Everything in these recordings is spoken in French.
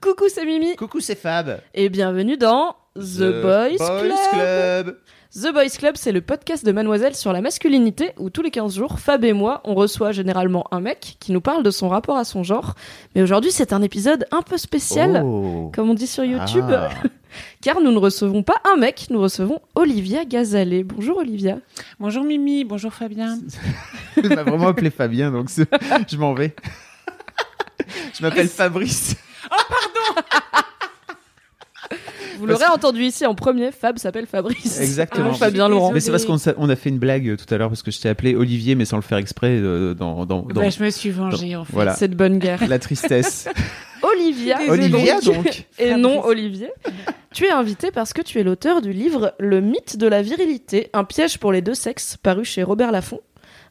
Coucou, c'est Mimi Coucou, c'est Fab. et bienvenue dans The, Boys, Club. Club. The Boys Club, c'est le podcast de Mademoiselle sur la masculinité où tous les 15 jours, Fab et moi, on reçoit généralement un mec qui nous parle de son rapport à son genre. Mais aujourd'hui, c'est un épisode un peu spécial, Oh. comme on dit sur YouTube, Ah. car nous ne recevons pas un mec, nous recevons Olivia Gazalet. Bonjour Olivia. Bonjour Mimi, bonjour Fabien. Il m'a vraiment appelé Fabien, donc je m'en vais. Je m'appelle Fabrice. Vous l'aurez entendu ici en premier, Fab s'appelle Fabrice. Exactement. Ah, Fabien Laurent. Mais c'est parce qu'on on a fait une blague euh, tout à l'heure parce que je t'ai appelé Olivier, mais sans le faire exprès euh, dans, dans, dans- Bah, je me suis vengée en fait. voilà Cette bonne guerre. la tristesse. Olivia. Désolée. Olivia donc. Et Fabrice. non Olivier. tu es invité parce que tu es l'auteur du livre Le mythe de la virilité, un piège pour les deux sexes, paru chez Robert Laffont.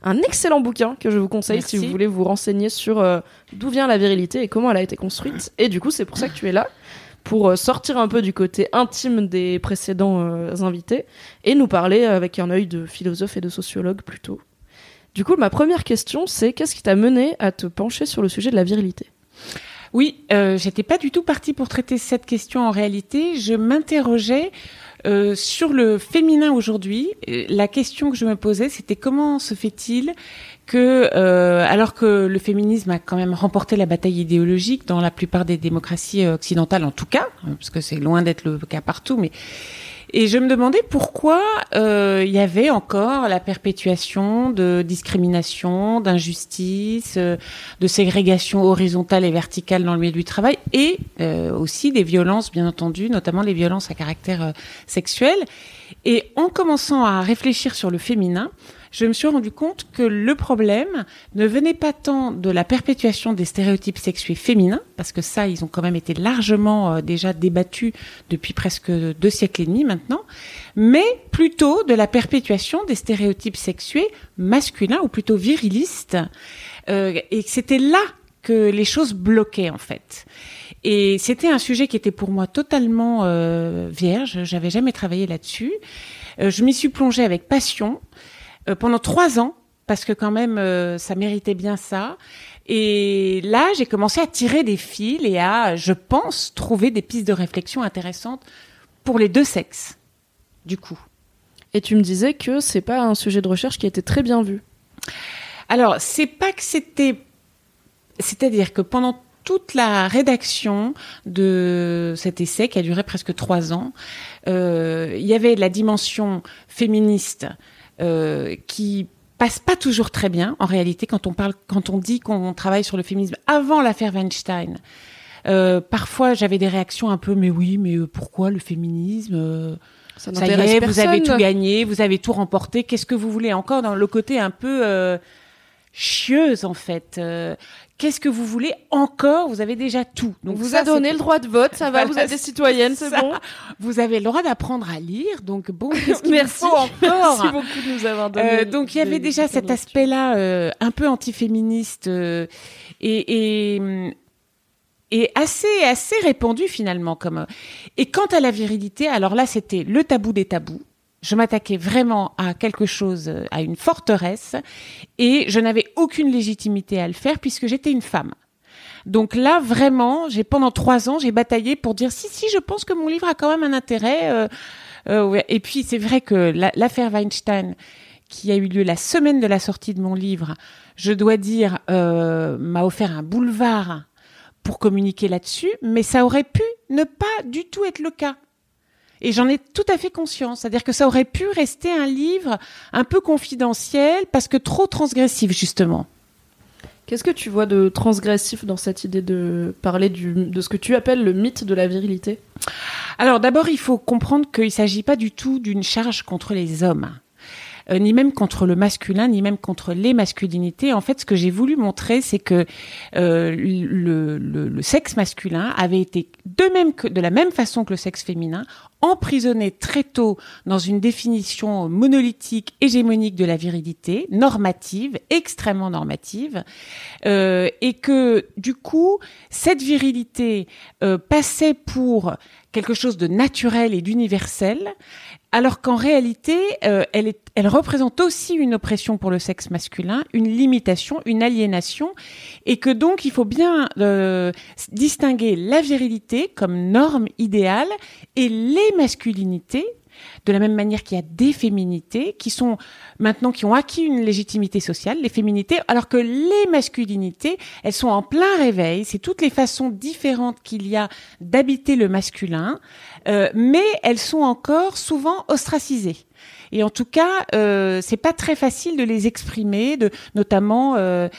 Un excellent bouquin que je vous conseille si vous voulez vous renseigner sur euh, d'où vient la virilité et comment elle a été construite. Et du coup, c'est pour ça que tu es là, pour euh, sortir un peu du côté intime des précédents euh, invités et nous parler avec un œil de philosophe et de sociologue plutôt. Du coup, ma première question, c'est qu'est-ce qui t'a mené à te pencher sur le sujet de la virilité? Oui, euh, j'étais pas du tout partie pour traiter cette question en réalité. Je m'interrogeais euh, sur le féminin aujourd'hui. Euh, La question que je me posais, c'était comment se fait-il que, euh, alors que le féminisme a quand même remporté la bataille idéologique dans la plupart des démocraties occidentales, en tout cas, hein, parce que c'est loin d'être le cas partout, mais et je me demandais pourquoi euh, il y avait encore la perpétuation de discrimination, d'injustice, euh, de ségrégation horizontale et verticale dans le milieu du travail, et euh, aussi des violences, bien entendu, notamment les violences à caractère euh, sexuel. Et en commençant à réfléchir sur le féminin, je me suis rendu compte que le problème ne venait pas tant de la perpétuation des stéréotypes sexués féminins, parce que ça, ils ont quand même été largement euh, déjà débattus depuis presque deux siècles et demi maintenant, mais plutôt de la perpétuation des stéréotypes sexués masculins ou plutôt virilistes, euh, et c'était là que les choses bloquaient en fait. Et c'était un sujet qui était pour moi totalement euh, vierge. J'avais jamais travaillé là-dessus. Euh, je m'y suis plongée avec passion euh, pendant trois ans parce que quand même euh, ça méritait bien ça. Et là, j'ai commencé à tirer des fils et à, je pense, trouver des pistes de réflexion intéressantes pour les deux sexes. Du coup. Et tu me disais que c'est pas un sujet de recherche qui a été très bien vu. Alors, c'est pas que c'était. C'est-à-dire que pendant toute la rédaction de cet essai, qui a duré presque trois ans, euh, il y avait la dimension féministe euh, qui passe pas toujours très bien en réalité quand on parle quand on dit qu'on travaille sur le féminisme avant l'affaire Weinstein. Euh, parfois j'avais des réactions un peu mais oui mais euh, pourquoi le féminisme euh, Ça ça y est, vous avez tout gagné, vous avez tout remporté. Qu'est-ce que vous voulez encore dans le côté un peu euh, chieuse en fait euh, Qu'est-ce que vous voulez encore? Vous avez déjà tout. On Donc vous ça, a donné le droit de vote, ça va, Voilà, vous êtes des c'est citoyennes, c'est bon. Vous avez le droit d'apprendre à lire. Donc bon, vous Merci. faut encore? Merci beaucoup de nous avoir donné. Euh, donc il y avait déjà cet aspect-là euh, un peu antiféministe euh, et, et, et assez assez répandu finalement comme et quant à la virilité alors là c'était le tabou des tabous je m'attaquais vraiment à quelque chose euh, à une forteresse et je n'avais aucune légitimité à le faire puisque j'étais une femme donc là vraiment j'ai pendant trois ans j'ai bataillé pour dire si si je pense que mon livre a quand même un intérêt euh, euh, et puis c'est vrai que la- l'affaire Weinstein qui a eu lieu la semaine de la sortie de mon livre, je dois dire, m'a offert un boulevard pour communiquer là-dessus, mais ça aurait pu ne pas du tout être le cas. Et j'en ai tout à fait conscience. C'est-à-dire que ça aurait pu rester un livre un peu confidentiel parce que trop transgressif, justement. Qu'est-ce que tu vois de transgressif dans cette idée de parler du, de ce que tu appelles le mythe de la virilité? Alors d'abord, il faut comprendre qu'il ne s'agit pas du tout d'une charge contre les hommes. Euh, ni même contre le masculin, ni même contre les masculinités. En fait, ce que j'ai voulu montrer, c'est que euh, le, sexe masculin avait été de même que de la même façon que le sexe féminin emprisonné très tôt dans une définition monolithique, hégémonique de la virilité, normative, extrêmement normative, euh, et que du coup, cette virilité euh, passait pour quelque chose de naturel et d'universel, alors qu'en réalité, euh, elle, représente aussi une oppression pour le sexe masculin, une limitation, une aliénation, et que donc il faut bien euh, distinguer la virilité comme norme idéale et les masculinités de la même manière qu'il y a des féminités qui sont maintenant qui ont acquis une légitimité sociale, les féminités, alors que les masculinités, elles sont en plein réveil. C'est toutes les façons différentes qu'il y a d'habiter le masculin, euh, mais elles sont encore souvent ostracisées. Et en tout cas, euh, c'est pas très facile de les exprimer, de notamment euh,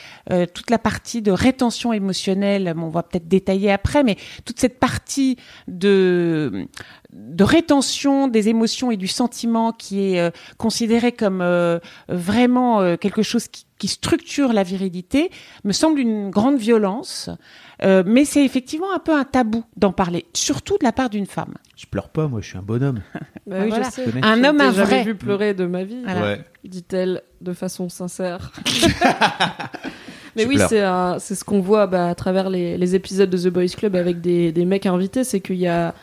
toute la partie de rétention émotionnelle. On va peut-être détailler après, mais toute cette partie de de rétention des émotions et du sentiment qui est euh, considérée comme euh, vraiment euh, quelque chose qui, qui, structure la virilité me semble une grande violence. mais c'est effectivement un peu un tabou d'en parler, surtout de la part d'une femme. Je pleure pas, moi, je suis un bonhomme. bah oui, voilà. je sais. Un homme, un J'ai jamais vrai. vu pleurer de ma vie, Voilà. Ouais. dit-elle de façon sincère. Mais Je oui, c'est un- c'est ce qu'on voit bah, à travers les, les épisodes de The Boys Club avec des, des mecs invités, c'est qu'il y a,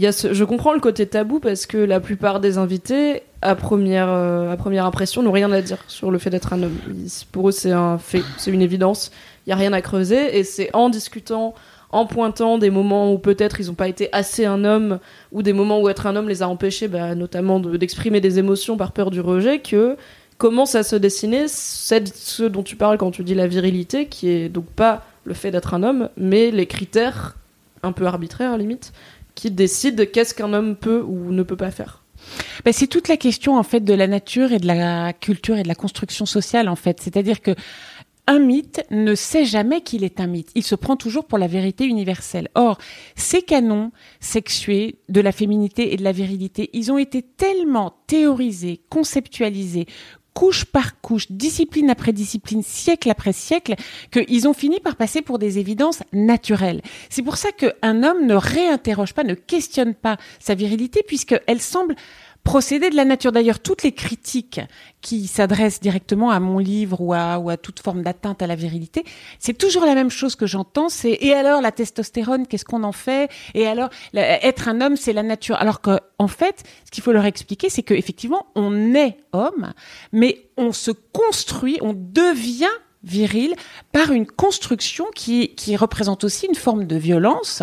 je comprends le côté tabou parce que la plupart des invités, à première, euh, à première impression, n'ont rien à dire sur le fait d'être un homme. Pour eux, c'est un fait, c'est une évidence. Il y a rien à creuser et c'est en discutant, en pointant des moments où peut-être ils n'ont pas été assez un homme ou des moments où être un homme les a empêchés, bah, notamment de- d'exprimer des émotions par peur du rejet, que commence à se dessiner cette- ce dont tu parles quand tu dis la virilité, qui est donc pas le fait d'être un homme, mais les critères un peu arbitraires à limite, qui décident qu'est-ce qu'un homme peut ou ne peut pas faire. Ben, c'est toute la question en fait de la nature et de la culture et de la construction sociale en fait. C'est-à-dire que un mythe ne sait jamais qu'il est un mythe. Il se prend toujours pour la vérité universelle. Or, ces canons sexués de la féminité et de la virilité, ils ont été tellement théorisés, conceptualisés, couche par couche, discipline après discipline, siècle après siècle, qu'ils ont fini par passer pour des évidences naturelles. C'est pour ça qu'un homme ne réinterroge pas, ne questionne pas sa virilité, puisqu'elle semble procéder de la nature. D'ailleurs, toutes les critiques qui s'adressent directement à mon livre ou à, ou à toute forme d'atteinte à la virilité, c'est toujours la même chose que j'entends, c'est et alors la testostérone, qu'est-ce qu'on en fait? Et alors être un homme, c'est la nature. Alors que en fait, ce qu'il faut leur expliquer, c'est qu'effectivement, on est homme, mais on se construit, on devient viril par une construction qui, qui représente aussi une forme de violence,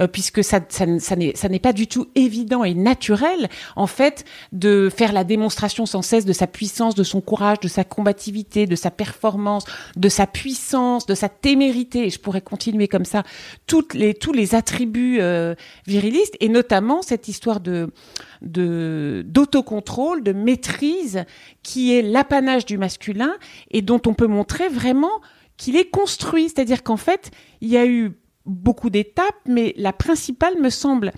euh, puisque ça, ça, ça n'est pas du tout évident et naturel, en fait, de faire la démonstration sans cesse de sa puissance, de son courage, de sa combativité, de sa performance, de sa puissance, de sa témérité, et je pourrais continuer comme ça, toutes les, tous les attributs euh, virilistes, et notamment cette histoire de d'autocontrôle, de maîtrise qui est l'apanage du masculin et dont on peut montrer vraiment qu'il est construit, c'est-à-dire qu'en fait, il y a eu beaucoup d'étapes, mais la principale me semble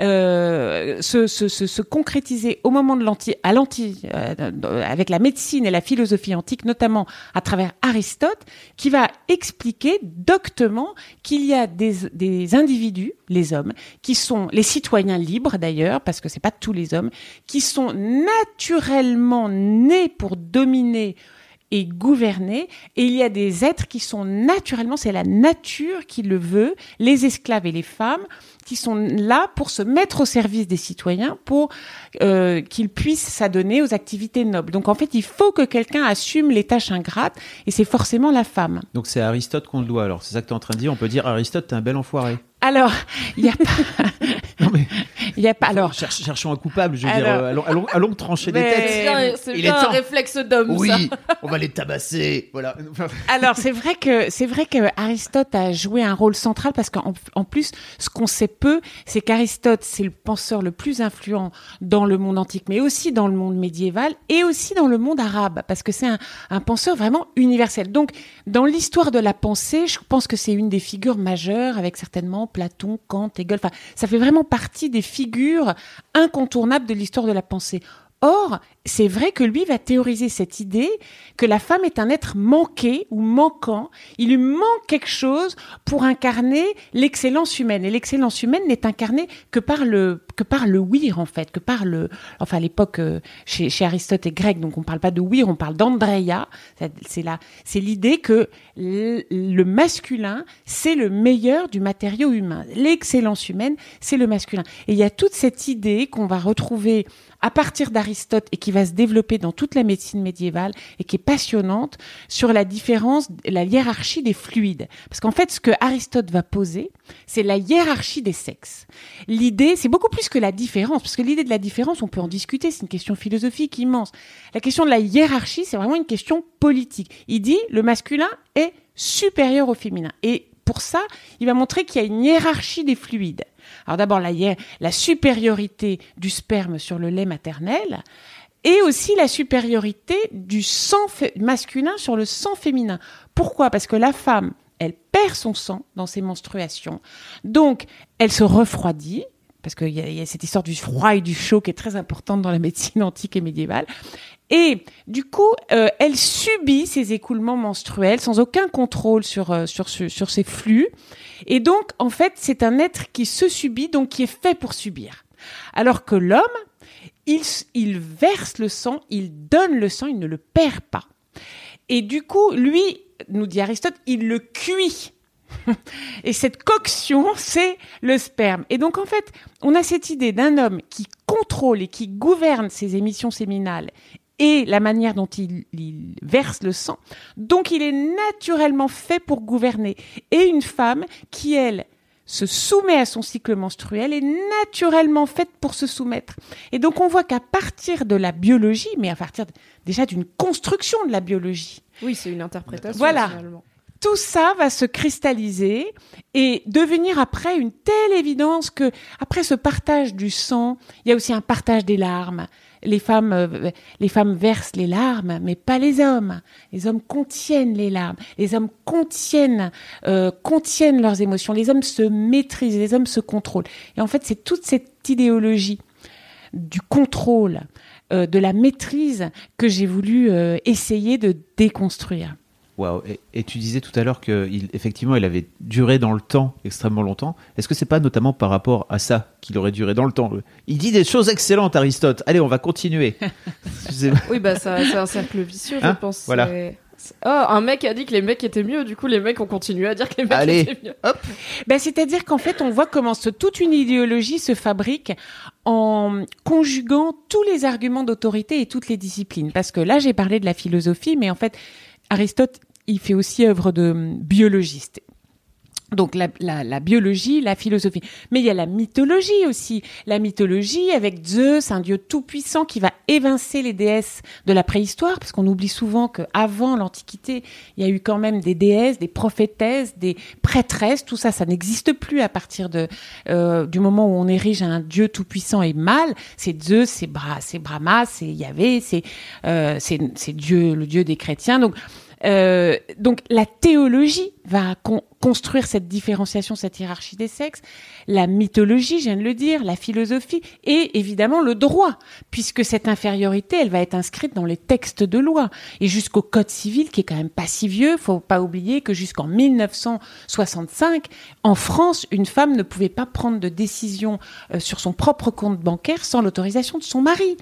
euh, se, se, se, se concrétiser au moment de l'anti, à euh, avec la médecine et la philosophie antique, notamment à travers Aristote, qui va expliquer doctement qu'il y a des, des individus, les hommes, qui sont les citoyens libres d'ailleurs, parce que c'est pas tous les hommes, qui sont naturellement nés pour dominer et gouverner. Et il y a des êtres qui sont naturellement, c'est la nature qui le veut, les esclaves et les femmes, qui sont là pour se mettre au service des citoyens, pour euh, qu'ils puissent s'adonner aux activités nobles. Donc en fait, il faut que quelqu'un assume les tâches ingrates, et c'est forcément la femme. Donc c'est Aristote qu'on le doit. Alors c'est ça que tu es en train de dire. On peut dire Aristote, t'es un bel enfoiré. Alors, il n'y a pas, Non mais il y a pas. Alors, cherchons un coupable. Je veux Alors- dire, euh, allons, allons, allons trancher des Mais- têtes. C'est bien, un temps. réflexe d'homme, ça. Oui, on va les tabasser. Voilà. Alors c'est vrai que c'est vrai que Aristote a joué un rôle central parce qu'en en plus ce qu'on sait peu c'est qu'Aristote c'est le penseur le plus influent dans le monde antique mais aussi dans le monde médiéval et aussi dans le monde arabe parce que c'est un, un penseur vraiment universel. Donc dans l'histoire de la pensée je pense que c'est une des figures majeures avec certainement Platon, Kant, Hegel. Enfin ça fait vraiment partie des figures incontournables de l'histoire de la pensée. Or, c'est vrai que lui va théoriser cette idée que la femme est un être manqué ou manquant. Il lui manque quelque chose pour incarner l'excellence humaine. Et l'excellence humaine n'est incarnée que par le que par le wir en fait, que par le enfin à l'époque euh, chez, Aristote et Grec, donc on parle pas de wir, on parle d'Andrea. C'est là, c'est l'idée que le masculin c'est le meilleur du matériau humain. L'excellence humaine c'est le masculin. Et il y a toute cette idée qu'on va retrouver à partir d'Aristote et qui va se développer dans toute la médecine médiévale et qui est passionnante sur la différence, la hiérarchie des fluides. Parce qu'en fait, ce que Aristote va poser, c'est la hiérarchie des sexes. L'idée, c'est beaucoup plus que la différence, parce que l'idée de la différence, on peut en discuter, c'est une question philosophique immense. La question de la hiérarchie, c'est vraiment une question politique. Il dit, le masculin est supérieur au féminin. Et pour ça, il va montrer qu'il y a une hiérarchie des fluides. Alors d'abord, la, la supériorité du sperme sur le lait maternel et aussi la supériorité du sang masculin sur le sang féminin. Pourquoi? Parce que la femme, elle perd son sang dans ses menstruations. Donc, elle se refroidit, parce qu'il y, a cette histoire du froid et du chaud qui est très importante dans la médecine antique et médiévale. Et du coup, euh, elle subit ces écoulements menstruels sans aucun contrôle sur, euh, sur, sur ses flux. Et donc, en fait, c'est un être qui se subit, donc qui est fait pour subir. Alors que l'homme, il, verse le sang, il donne le sang, il ne le perd pas. Et du coup, lui, nous dit Aristote, il le cuit. Et cette coction, c'est le sperme. Et donc, en fait, on a cette idée d'un homme qui contrôle et qui gouverne ses émissions séminales et la manière dont il, verse le sang. Donc il est naturellement fait pour gouverner. Et une femme qui, elle, se soumet à son cycle menstruel est naturellement faite pour se soumettre. Et donc on voit qu'à partir de la biologie, mais à partir déjà d'une construction de la biologie. Oui, c'est une interprétation. Voilà. Tout ça va se cristalliser et devenir après une telle évidence que après ce partage du sang, il y a aussi un partage des larmes, les femmes, euh, les femmes versent les larmes, mais pas les hommes. Les hommes contiennent les larmes. Les hommes contiennent, euh, contiennent leurs émotions. Les hommes se maîtrisent. Les hommes se contrôlent. Et en fait, c'est toute cette idéologie du contrôle, euh, de la maîtrise que j'ai voulu essayer de déconstruire. Et, tu disais tout à l'heure qu'effectivement, il, il avait duré dans le temps extrêmement longtemps. Est-ce que c'est pas notamment par rapport à ça qu'il aurait duré dans le temps? Il dit des choses excellentes, Aristote. Allez, on va continuer. oui, bah c'est un cercle vicieux, je hein? pense. Voilà. Oh, un mec a dit que les mecs étaient mieux, du coup les mecs ont continué à dire que les mecs étaient mieux. Hop. Ben, c'est-à-dire qu'en fait on voit comment toute une idéologie se fabrique en conjuguant tous les arguments d'autorité et toutes les disciplines. Parce que là j'ai parlé de la philosophie, mais en fait Aristote il fait aussi œuvre de biologiste. Donc la, biologie, la philosophie. Mais il y a la mythologie aussi. La mythologie avec Zeus, un dieu tout-puissant qui va évincer les déesses de la préhistoire, parce qu'on oublie souvent qu'avant l'Antiquité, il y a eu quand même des déesses, des prophétesses, des prêtresses. Tout ça, ça n'existe plus à partir de euh, du moment où on érige un dieu tout-puissant et mâle. C'est Zeus, c'est Bra, c'est Brahma, c'est Yahvé, c'est euh, c'est Dieu, le dieu des chrétiens. Donc euh, donc la théologie va construire cette différenciation, cette hiérarchie des sexes, la mythologie, je viens de le dire, la philosophie et évidemment le droit, puisque cette infériorité, elle va être inscrite dans les textes de loi et jusqu'au code civil qui est quand même pas si vieux. Faut pas oublier que jusqu'en 1965, en France, une femme ne pouvait pas prendre de décision euh, sur son propre compte bancaire sans l'autorisation de son mari.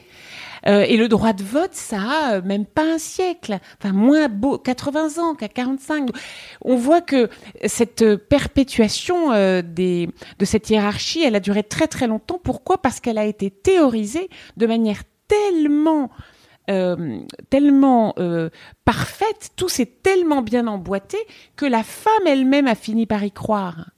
Euh, et le droit de vote, ça a euh, même pas un siècle, enfin moins beau, 80 ans qu'à 45. On voit que cette perpétuation euh, des, de cette hiérarchie, elle a duré très très longtemps. Pourquoi? Parce qu'elle a été théorisée de manière tellement tellement parfaite, tout s'est tellement bien emboîté que la femme elle-même a fini par y croire.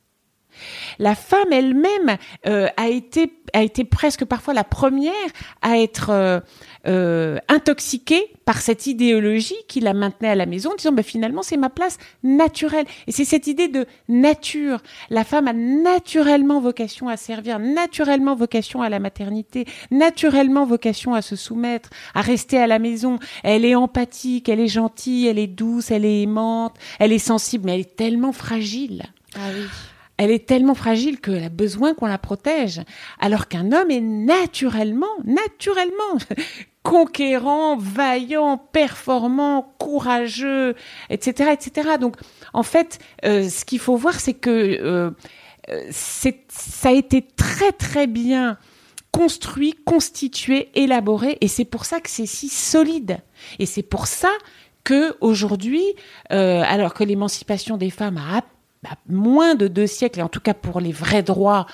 La femme elle-même euh, a été a été presque parfois la première à être euh, euh, intoxiquée par cette idéologie qui la maintenait à la maison, en disant bah, finalement c'est ma place naturelle. Et c'est cette idée de nature. La femme a naturellement vocation à servir, naturellement vocation à la maternité, naturellement vocation à se soumettre, à rester à la maison. Elle est empathique, elle est gentille, elle est douce, elle est aimante, elle est sensible, mais elle est tellement fragile. Ah oui elle est tellement fragile qu'elle a besoin qu'on la protège. Alors qu'un homme est naturellement, naturellement conquérant, vaillant, performant, courageux, etc., etc. Donc, en fait, euh, ce qu'il faut voir, c'est que euh, euh, ça a été très très bien construit, constitué, élaboré, et c'est pour ça que c'est si solide. Et c'est pour ça que aujourd'hui, euh, alors que l'émancipation des femmes a, a moins de deux siècles, et en tout cas pour les vrais droits,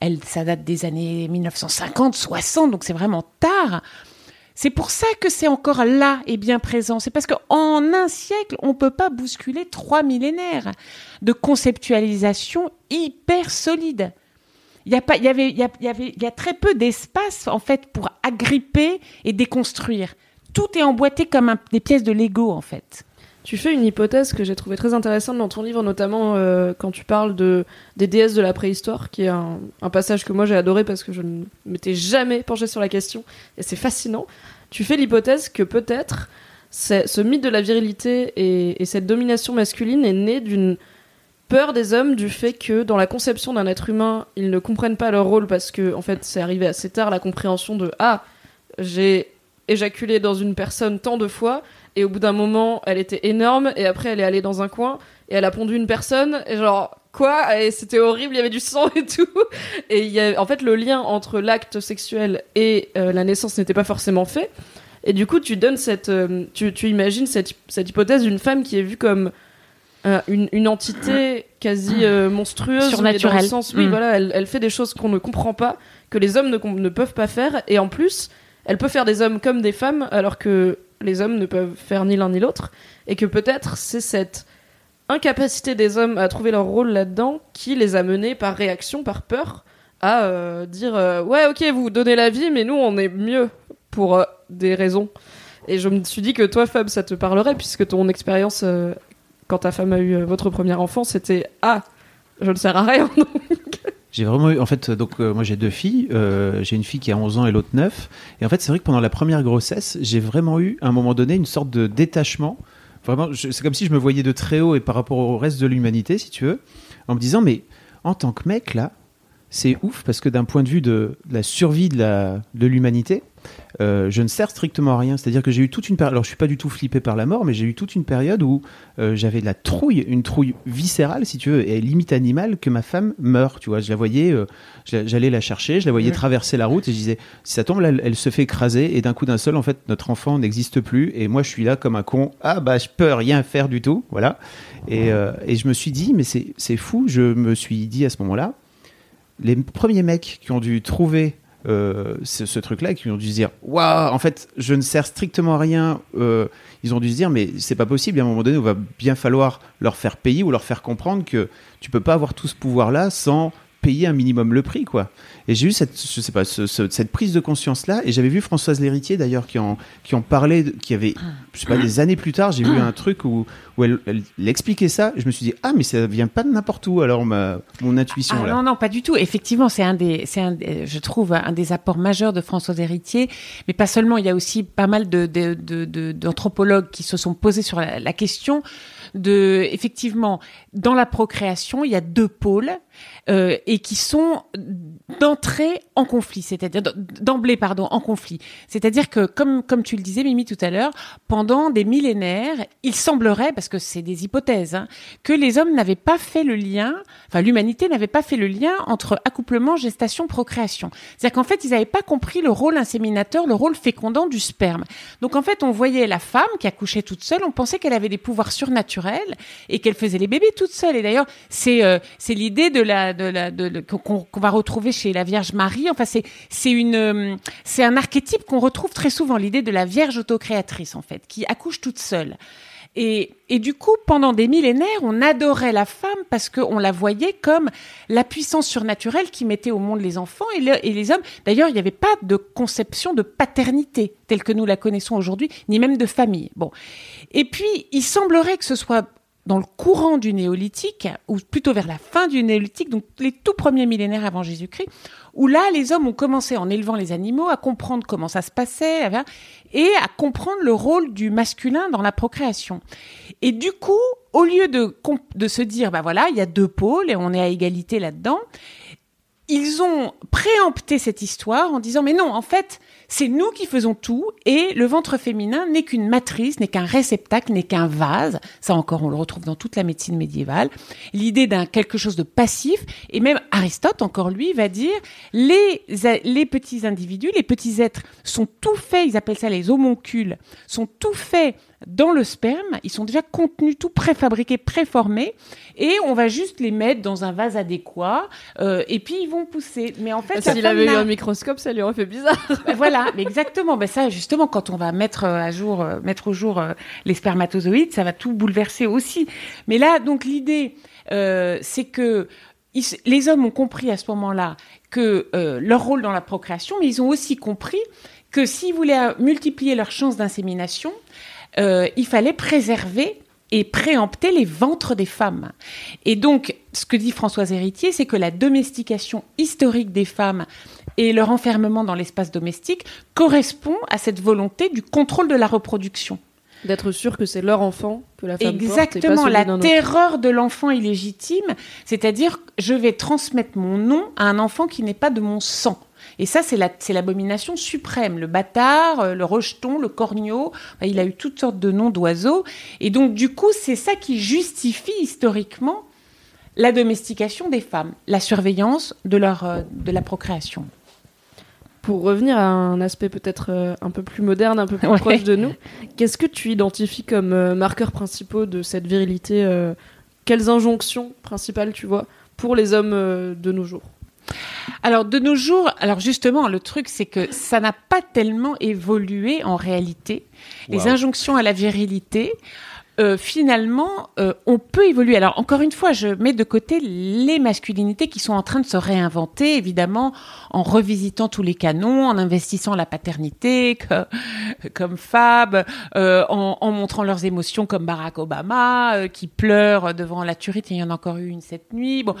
elle, ça date des années 1950, 60, donc c'est vraiment tard. C'est pour ça que c'est encore là et bien présent. C'est parce qu'en un siècle, on peut pas bousculer trois millénaires de conceptualisation hyper solide. Il y a y avait, y, y a très peu d'espace en fait pour agripper et déconstruire. Tout est emboîté comme des pièces de Lego en fait. Tu fais une hypothèse que j'ai trouvée très intéressante dans ton livre, notamment euh, quand tu parles de, des déesses de la préhistoire, qui est un, passage que moi j'ai adoré parce que je ne m'étais jamais penché sur la question, et c'est fascinant. Tu fais l'hypothèse que peut-être ce mythe de la virilité et, et cette domination masculine est né d'une peur des hommes du fait que dans la conception d'un être humain, ils ne comprennent pas leur rôle parce que en fait c'est arrivé assez tard la compréhension de ah j'ai éjaculé dans une personne tant de fois et au bout d'un moment elle était énorme et après elle est allée dans un coin et elle a pondu une personne et genre quoi? Et c'était horrible il y avait du sang et tout et il y a en fait le lien entre l'acte sexuel et euh, la naissance n'était pas forcément fait et du coup tu donnes cette euh, tu, tu imagines cette, cette hypothèse d'une femme qui est vue comme euh, une, une entité quasi monstrueuse Surnaturelle. dans le sens oui Mm. voilà elle, elle fait des choses qu'on ne comprend pas que les hommes ne peuvent pas faire et en plus elle peut faire des hommes comme des femmes alors que les hommes ne peuvent faire ni l'un ni l'autre et que peut-être c'est cette incapacité des hommes à trouver leur rôle là-dedans qui les a menés par réaction, par peur, à euh, dire euh, ouais ok vous donnez la vie mais nous on est mieux pour euh, des raisons. Et je me suis dit que toi Fab ça te parlerait puisque ton expérience quand ta femme a eu votre premier enfant c'était ah je ne sers à rien. J'ai vraiment eu, en fait, donc euh, moi j'ai deux filles, euh, j'ai une fille qui a 11 ans et l'autre 9. Et en fait, c'est vrai que pendant la première grossesse, j'ai vraiment eu, à un moment donné, une sorte de détachement. Vraiment, c'est comme si je me voyais de très haut et par rapport au reste de l'humanité, si tu veux, en me disant, mais en tant que mec, là, c'est ouf parce que d'un point de vue de, la survie de l'humanité, euh, je ne sers strictement à rien. C'est-à-dire que j'ai eu toute une période. Alors, je suis pas du tout flippé par la mort, mais j'ai eu toute une période où euh, j'avais de la trouille, une trouille viscérale, si tu veux, et limite animale, que ma femme meurt. Tu vois, je la voyais, euh, j'allais la chercher, je la voyais traverser la route, et je disais, si ça tombe, là, elle, elle se fait écraser, et d'un coup d'un seul, en fait, notre enfant n'existe plus, et moi, je suis là comme un con. Ah bah, je peux rien faire du tout, voilà. Et, et je me suis dit, mais c'est fou. Je me suis dit à ce moment-là, les premiers mecs qui ont dû trouver euh, ce, truc-là, qui ont dû se dire Waouh, en fait, je ne sers strictement à rien. euh, ils ont dû se dire Mais c'est pas possible. À un moment donné, il va bien falloir leur faire payer ou leur faire comprendre que tu peux pas avoir tout ce pouvoir-là sans payer un minimum le prix, quoi. Et j'ai eu cette, je sais pas, ce- ce- cette prise de conscience-là. Et j'avais vu Françoise Lhéritier, d'ailleurs, qui en, qui en parlait, qui avait, je sais pas, des années plus tard, j'ai vu un truc où, où elle, elle, elle expliquait ça. Et je me suis dit Ah, mais ça vient pas de n'importe où, alors, ma, mon intuition, Ah, là. non, non, pas du tout. Effectivement, c'est un des, c'est un, je trouve un des apports majeurs de François Héritier, mais pas seulement. Il y a aussi pas mal de, de- de- de- d'anthropologues qui se sont posés sur la, la question de, effectivement, dans la procréation, il y a deux pôles euh, et qui sont d'entrée en conflit, c'est-à-dire d'emblée, pardon, en conflit. C'est-à-dire que, comme comme tu le disais, Mimi tout à l'heure, pendant des millénaires, il semblerait, parce que c'est des hypothèses, hein, que les hommes n'avaient pas fait le lien, enfin l'humanité n'avait pas fait le lien entre accouplement, gestation, procréation. C'est-à-dire qu'en fait, ils n'avaient pas compris le rôle inséminateur, le rôle fécondant du sperme. Donc en fait, on voyait la femme qui accouchait toute seule, on pensait qu'elle avait des pouvoirs surnaturels et qu'elle faisait les bébés toute seule. Et d'ailleurs, c'est euh, c'est l'idée de la de la de, de- qu'on va retrouver chez la Vierge Marie. Enfin, c'est c'est une euh, c'est un archétype qu'on retrouve très souvent, l'idée de la Vierge autocréatrice en fait, qui accouche toute seule. Et, et du coup, pendant des millénaires, on adorait la femme parce qu'on la voyait comme la puissance surnaturelle qui mettait au monde les enfants et, et les hommes. D'ailleurs, il n'y avait pas de conception de paternité telle que nous la connaissons aujourd'hui, ni même de famille. Bon. Et puis, il semblerait que ce soit dans le courant du néolithique, ou plutôt vers la fin du néolithique, donc les tout premiers millénaires avant Jésus-Christ, où là, les hommes ont commencé en élevant les animaux à comprendre comment ça se passait, et à comprendre le rôle du masculin dans la procréation. Et du coup, au lieu de se dire, bah voilà, il y a deux pôles et on est à égalité là-dedans, ils ont préempté cette histoire en disant, mais non, en fait, c'est nous qui faisons tout et le ventre féminin n'est qu'une matrice, n'est qu'un réceptacle, n'est qu'un vase. Ça encore, on le retrouve dans toute la médecine médiévale. L'idée d'un quelque chose de passif et même Aristote, encore lui, va dire les, petits individus, les petits êtres sont tout faits, ils appellent ça les homoncules, sont tout faits dans le sperme, ils sont déjà contenus, tout préfabriqués, préformés, et on va juste les mettre dans un vase adéquat, euh, et puis ils vont pousser. Mais en fait, s'il avait eu un microscope, ça lui aurait fait bizarre. Ben voilà, mais exactement. Ben ça, justement, quand on va mettre euh, à jour, euh, mettre au jour les spermatozoïdes, ça va tout bouleverser aussi. Mais là, donc l'idée, c'est que les hommes ont compris à ce moment-là que leur rôle dans la procréation, mais ils ont aussi compris que s'ils voulaient multiplier leurs chances d'insémination, euh, il fallait préserver et préempter les ventres des femmes. Et donc, ce que dit Françoise Héritier, c'est que la domestication historique des femmes et leur enfermement dans l'espace domestique correspond à cette volonté du contrôle de la reproduction. D'être sûr que c'est leur enfant que la femme Exactement, porte la terreur de l'enfant illégitime, c'est-à-dire je vais transmettre mon nom à un enfant qui n'est pas de mon sang. Et ça, c'est l'abomination suprême. Le bâtard, euh, le rejeton, le corneau, il a eu toutes sortes de noms d'oiseaux. Et donc, du coup, c'est ça qui justifie historiquement la domestication des femmes, la surveillance de, leur, euh, de la procréation. Pour revenir à un aspect peut-être euh, un peu plus moderne, un peu plus proche de nous, qu'est-ce que tu identifies comme marqueurs principaux de cette virilité Quelles injonctions principales tu vois pour les hommes de nos jours? Alors de nos jours, alors justement, le truc c'est que ça n'a pas tellement évolué en réalité. Les injonctions à la virilité, euh, finalement, euh, on peut évoluer. Alors, encore une fois, je mets de côté les masculinités qui sont en train de se réinventer, évidemment, en revisitant tous les canons, en investissant la paternité, comme Fab, euh, en, montrant leurs émotions, comme Barack Obama, qui pleure devant la turite. Il y en a encore eu une cette nuit. Bon,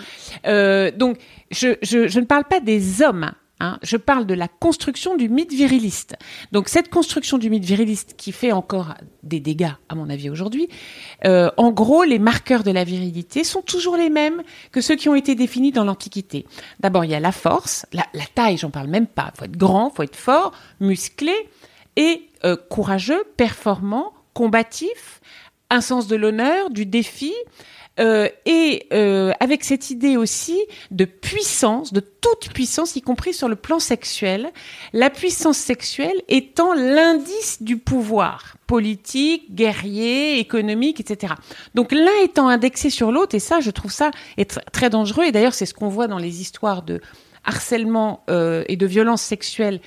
donc, je, je ne parle pas des hommes Hein, je parle de la construction du mythe viriliste. Donc cette construction du mythe viriliste qui fait encore des dégâts, à mon avis, aujourd'hui, euh, en gros, les marqueurs de la virilité sont toujours les mêmes que ceux qui ont été définis dans l'Antiquité. D'abord, il y a la force, la, taille, j'en parle même pas. Faut être grand, faut être fort, musclé et euh, courageux, performant, combatif, un sens de l'honneur, du défi, euh, et euh, avec cette idée aussi de puissance, de toute puissance, y compris sur le plan sexuel, la puissance sexuelle étant l'indice du pouvoir politique, guerrier, économique, etc. Donc l'un étant indexé sur l'autre, et ça, je trouve ça être très dangereux. Et d'ailleurs, c'est ce qu'on voit dans les histoires de harcèlement euh, et de violence sexuelle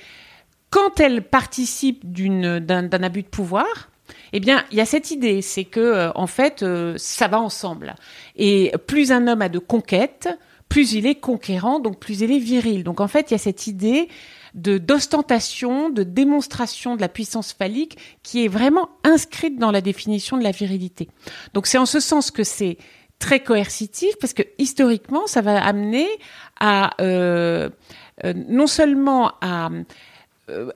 quand elles participent d'un abus de pouvoir eh bien, il y a cette idée, c'est que euh, en fait, euh, ça va ensemble. Et plus un homme a de conquêtes, plus il est conquérant, donc plus il est viril. Donc en fait, il y a cette idée de d'ostentation, de démonstration de la puissance phallique qui est vraiment inscrite dans la définition de la virilité. Donc c'est en ce sens que c'est très coercitif parce que historiquement, ça va amener à euh, non seulement à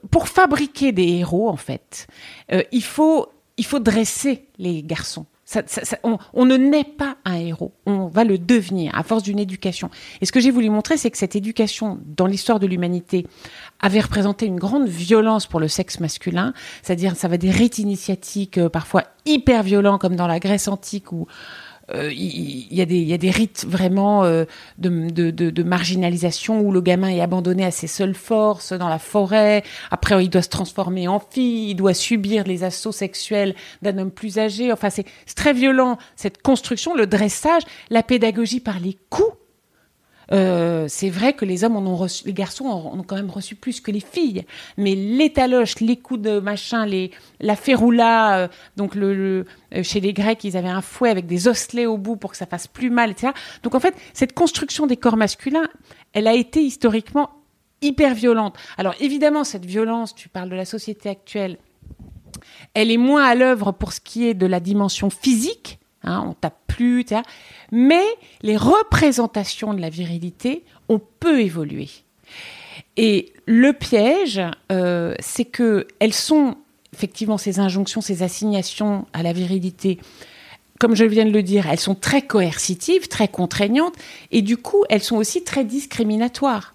pour fabriquer des héros, en fait, il faut il faut dresser les garçons. on, ne naît pas un héros, on va le devenir à force d'une éducation. Et ce que j'ai voulu montrer, c'est que cette éducation, dans l'histoire de l'humanité, avait représenté une grande violence pour le sexe masculin, c'est-à-dire ça va des rites initiatiques euh, parfois hyper violents, comme dans la Grèce antique, où euh, il y, a des, y a des rites vraiment euh, de, de, de, de, marginalisation où le gamin est abandonné à ses seules forces dans la forêt. Après, il doit se transformer en fille, il doit subir les assauts sexuels d'un homme plus âgé. Enfin, c'est très violent cette construction, le dressage, la pédagogie par les coups euh, c'est vrai que les hommes en ont reçu, les garçons en ont quand même reçu plus que les filles. Mais les taloches, les coups de machin, la féroula, euh, donc le, euh, chez les Grecs, ils avaient un fouet avec des osselets au bout pour que ça fasse plus mal, etc. Donc en fait, cette construction des corps masculins, elle a été historiquement hyper violente. Alors évidemment, cette violence, tu parles de la société actuelle, elle est moins à l'œuvre pour ce qui est de la dimension physique, Hein, on tape plus. Mais les représentations de la virilité ont peu évolué. Et le piège, euh, c'est que elles sont effectivement ces injonctions, ces assignations à la virilité. Comme je viens de le dire, elles sont très coercitives, très contraignantes, et du coup, elles sont aussi très discriminatoires.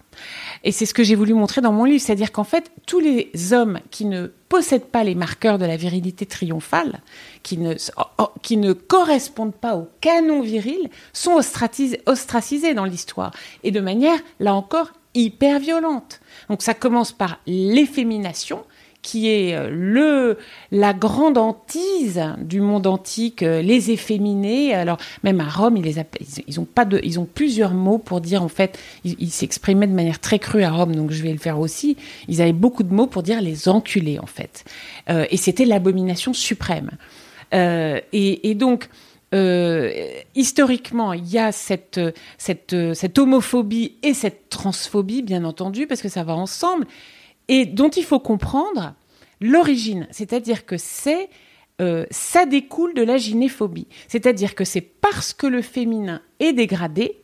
Et c'est ce que j'ai voulu montrer dans mon livre, c'est-à-dire qu'en fait, tous les hommes qui ne possèdent pas les marqueurs de la virilité triomphale, qui ne, oh, oh, qui ne correspondent pas au canon viril, sont ostracisés, ostracisés dans l'histoire. Et de manière, là encore, hyper violente. Donc ça commence par l'effémination, qui est euh, le la grande hantise du monde antique, euh, les efféminés. Alors même à Rome, ils les ils, ont pas ils ont plusieurs mots pour dire en fait, ils s'exprimaient de manière très crue à Rome, donc je vais le faire aussi. Ils avaient beaucoup de mots pour dire les enculés en fait, euh, et c'était l'abomination suprême. et, donc historiquement, il y a cette, cette, cette homophobie et cette transphobie, bien entendu, parce que ça va ensemble et dont il faut comprendre l'origine, c'est-à-dire que c'est euh, ça découle de la gynéphobie, c'est-à-dire que c'est parce que le féminin est dégradé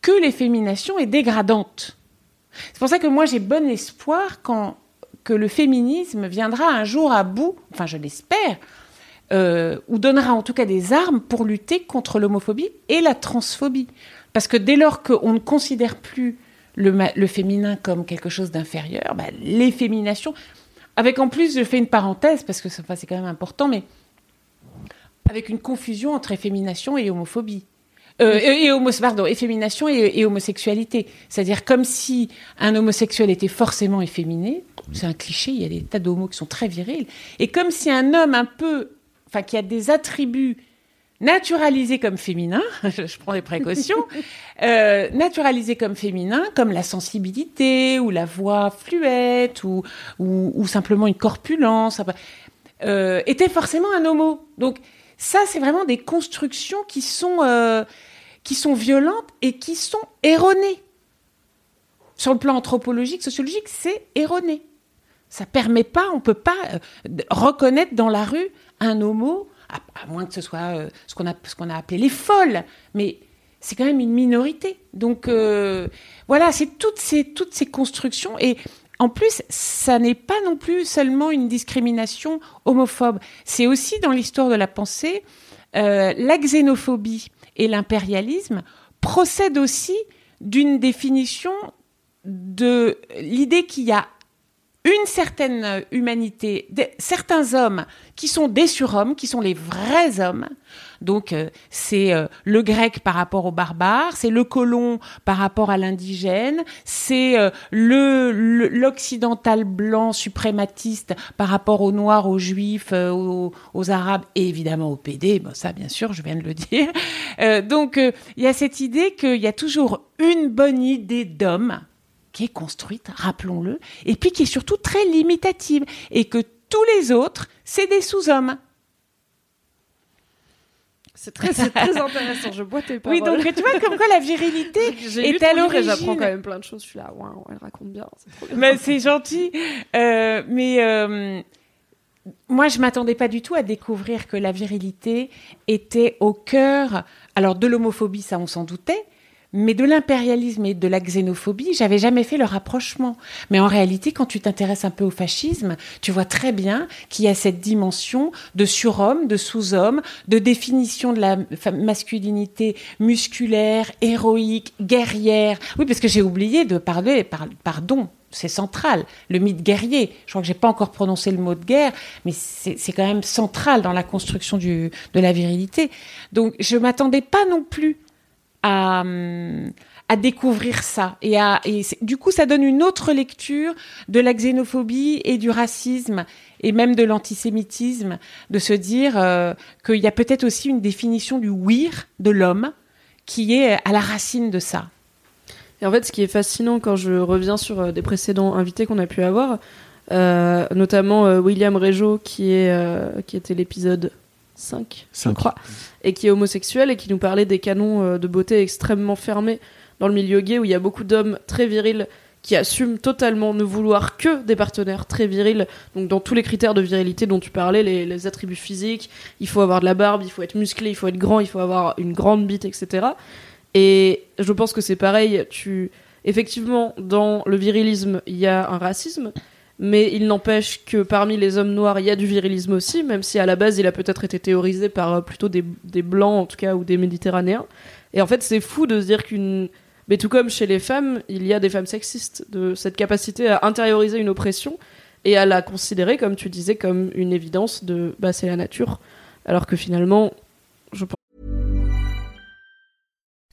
que l'effémination est dégradante. C'est pour ça que moi j'ai bon espoir quand que le féminisme viendra un jour à bout, enfin je l'espère, euh, ou donnera en tout cas des armes pour lutter contre l'homophobie et la transphobie. Parce que dès lors qu'on ne considère plus le, féminin comme quelque chose d'inférieur, bah, l'effémination, avec en plus, je fais une parenthèse parce que c'est quand même important, mais avec une confusion entre effémination et homophobie. Euh, et, homo, pardon, effémination et, homosexualité. C'est-à-dire comme si un homosexuel était forcément efféminé. C'est un cliché, il y a des tas d'homos qui sont très virils. Et comme si un homme un peu, enfin, qui a des attributs naturalisé comme féminin, je prends des précautions, euh, naturalisé comme féminin, comme la sensibilité ou la voix fluette ou, ou, simplement une corpulence, euh, était forcément un homo. Donc ça, c'est vraiment des constructions qui sont, euh, qui sont violentes et qui sont erronées. Sur le plan anthropologique, sociologique, c'est erroné. Ça permet pas, on peut pas reconnaître dans la rue un homo à, moins que ce soit euh, ce qu'on a, a appelé les folles, mais c'est quand même une minorité. Donc euh, voilà, c'est toutes ces, toutes ces constructions et en plus, ça n'est pas non plus seulement une discrimination homophobe. C'est aussi dans l'histoire de la pensée, euh, la xénophobie et l'impérialisme procèdent aussi d'une définition de l'idée qu'il y a une certaine humanité, certains hommes qui sont des surhommes, qui sont les vrais hommes. Donc euh, c'est euh, le grec par rapport au barbare, c'est le colon par rapport à l'indigène, c'est euh, le l'occidental blanc suprématiste par rapport aux noirs, aux juifs, aux, arabes et évidemment aux PD. Bon, ça bien sûr, je viens de le dire. donc il y a cette idée qu'il y a toujours une bonne idée d'homme qui est construite, rappelons-le, et puis qui est surtout très limitative, et que tous les autres, c'est des sous-hommes. C'est très, très, intéressant, je bois tes paroles. Oui, donc tu vois comme quoi la virilité est à l'origine. J'apprends quand même plein de choses, je suis là, waouh, elle raconte bien. C'est gentil. Euh, mais euh, moi, je m'attendais pas du tout à découvrir que la virilité était au cœur, alors de l'homophobie, ça on s'en doutait, mais de l'impérialisme et de la xénophobie, j'avais jamais fait le rapprochement. Mais en réalité, quand tu t'intéresses un peu au fascisme, tu vois très bien qu'il y a cette dimension de surhomme, de sous-homme, de définition de la masculinité musculaire, héroïque, guerrière. Oui, parce que j'ai oublié de parler, pardon, c'est central, le mythe guerrier. Je crois que j'ai pas encore prononcé le mot de guerre, mais c'est quand même central dans la construction de la virilité. Donc, je m'attendais pas non plus à, découvrir ça. Et, à, et du coup, ça donne une autre lecture de la xénophobie et du racisme et même de l'antisémitisme, de se dire euh, qu'il y a peut-être aussi une définition du wir de l'homme qui est à la racine de ça. Et en fait, ce qui est fascinant quand je reviens sur euh, des précédents invités qu'on a pu avoir, euh, notamment William Régeau, qui, est, qui était l'épisode 5, je crois, et qui est homosexuel et qui nous parlait des canons euh, de beauté extrêmement fermés dans le milieu gay où il y a beaucoup d'hommes très virils qui assument totalement ne vouloir que des partenaires très virils. Donc dans tous les critères de virilité dont tu parlais, les, attributs physiques, il faut avoir de la barbe, il faut être musclé, il faut être grand, il faut avoir une grande bite, etc. Et je pense que c'est pareil. Tu effectivement dans le virilisme, il y a un racisme, mais il n'empêche que parmi les hommes noirs, il y a du virilisme aussi, même si à la base il a peut-être été théorisé par euh, plutôt des, blancs en tout cas ou des méditerranéens. Et en fait, c'est fou de se dire qu'une Mais tout comme chez les femmes, il y a des femmes sexistes, de cette capacité à intérioriser une oppression et à la considérer, comme tu disais, comme une évidence de bah, c'est la nature. Alors que finalement,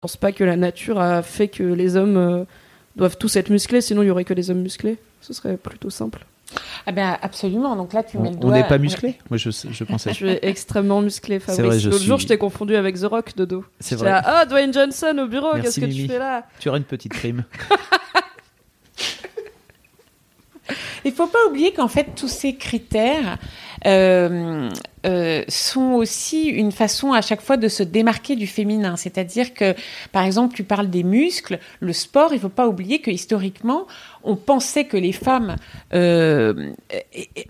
Je pense pas que la nature a fait que les hommes euh, doivent tous être musclés, sinon il y aurait que des hommes musclés. Ce serait plutôt simple. Ah ben absolument. Donc là, tu mets On le on doigt. n'est pas musclé? Moi, je, je pensais. Je suis extrêmement musclé, Fabrice. L'autre jour, suis- je t'ai confondu avec The Rock de dos. C'est vrai. là, oh, Dwayne Johnson au bureau, Merci, qu'est-ce que tu fais là? Tu auras une petite prime. Il faut pas oublier qu'en fait tous ces critères euh, euh, sont aussi une façon à chaque fois de se démarquer du féminin. C'est-à-dire que, par exemple, tu parles des muscles, le sport. Il faut pas oublier que historiquement, on pensait que les femmes, euh,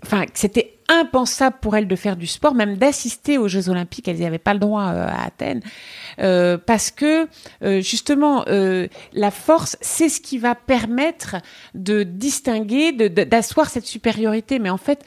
enfin, que c'était impensable pour elles de faire du sport, même d'assister aux Jeux Olympiques. Elles n'y avaient pas le droit euh, à Athènes, parce que justement, la force, c'est ce qui va permettre de distinguer, de- de- d'asseoir cette supériorité. Mais en fait,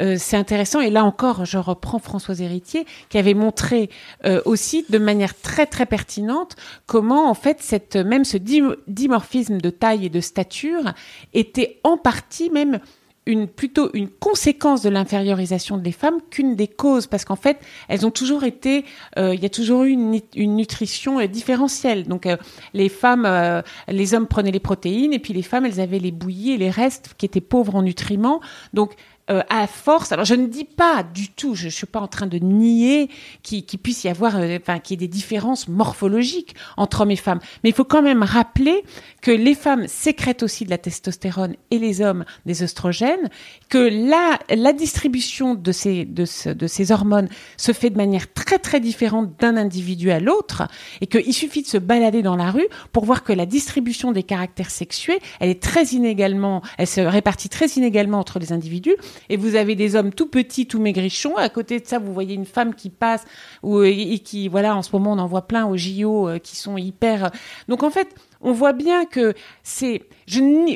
euh, c'est intéressant. Et là encore, je reprends Françoise Héritier, qui avait montré euh, aussi de manière très très pertinente comment en fait cette même ce dim- dimorphisme de taille et de stature était en partie même une plutôt une conséquence de l'infériorisation des femmes qu'une des causes. Parce qu'en fait elles ont toujours été euh, il y a toujours eu une, une nutrition différentielle. Donc les femmes les hommes prenaient les protéines et puis les femmes elles avaient les bouillies et les restes qui étaient pauvres en nutriments. Donc euh, à force, alors je ne dis pas du tout, je ne suis pas en train de nier qu'il puisse y avoir, euh, enfin, qu'il y ait des différences morphologiques entre hommes et femmes, mais il faut quand même rappeler que les femmes sécrètent aussi de la testostérone et les hommes des oestrogènes, que la, la distribution de ces, de, ce- de ces hormones se fait de manière très très différente d'un individu à l'autre, et qu'il suffit de se balader dans la rue pour voir que la distribution des caractères sexués, elle est très inégalement, elle se répartit très inégalement entre les individus, et vous avez des hommes tout petits, tout maigrichons, à côté de ça, vous voyez une femme qui passe, ou, et qui, voilà, en ce moment, on en voit plein au JO, euh, qui sont hyper... Donc en fait, on voit bien que c'est...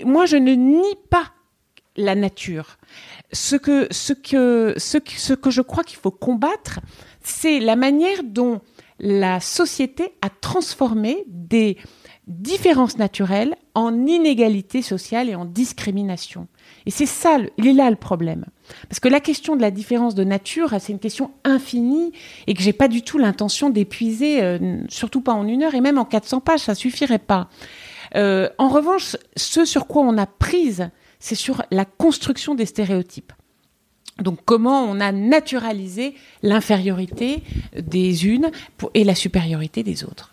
Moi, je ne nie pas la nature. Ce que, ce que, ce que, ce que je crois qu'il faut combattre, c'est la manière dont la société a transformé des différences naturelles en inégalité sociale et en discrimination. Et c'est ça, il est là le problème. Parce que la question de la différence de nature, c'est une question infinie et que j'ai pas du tout l'intention d'épuiser, euh, surtout pas en une heure et même en 400 pages, ça suffirait pas. Euh, en revanche, ce sur quoi on a prise, c'est sur la construction des stéréotypes. Donc comment on a naturalisé l'infériorité des unes et la supériorité des autres.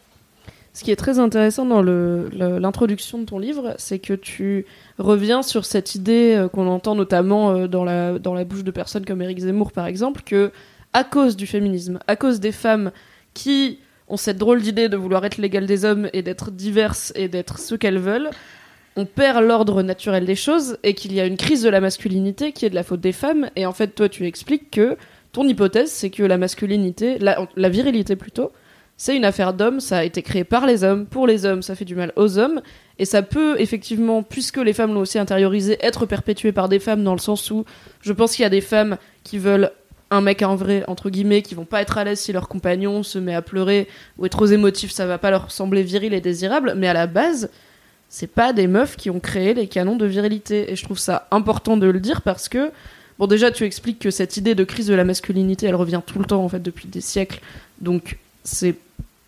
Ce qui est très intéressant dans l'introduction de ton livre, c'est que tu reviens sur cette idée euh, qu'on entend notamment euh, dans, la, bouche de personnes comme Éric Zemmour, par exemple, que à cause du féminisme, à cause des femmes qui ont cette drôle d'idée de vouloir être l'égale des hommes et d'être diverses et d'être ce qu'elles veulent, on perd l'ordre naturel des choses et qu'il y a une crise de la masculinité qui est de la faute des femmes. Et en fait, toi, tu expliques que ton hypothèse, c'est que la masculinité, la virilité plutôt, c'est une affaire d'hommes, ça a été créé par les hommes, pour les hommes, ça fait du mal aux hommes, et ça peut effectivement, puisque les femmes l'ont aussi intériorisé, être perpétué par des femmes dans le sens où je pense qu'il y a des femmes qui veulent un mec en vrai, entre guillemets, qui vont pas être à l'aise si leur compagnon se met à pleurer ou est trop émotif, ça va pas leur sembler viril et désirable, mais à la base, c'est pas des meufs qui ont créé les canons de virilité, et je trouve ça important de le dire parce que Bon, déjà, tu expliques que cette idée de crise de la masculinité, elle revient tout le temps, en fait, depuis des siècles. Donc, c'est.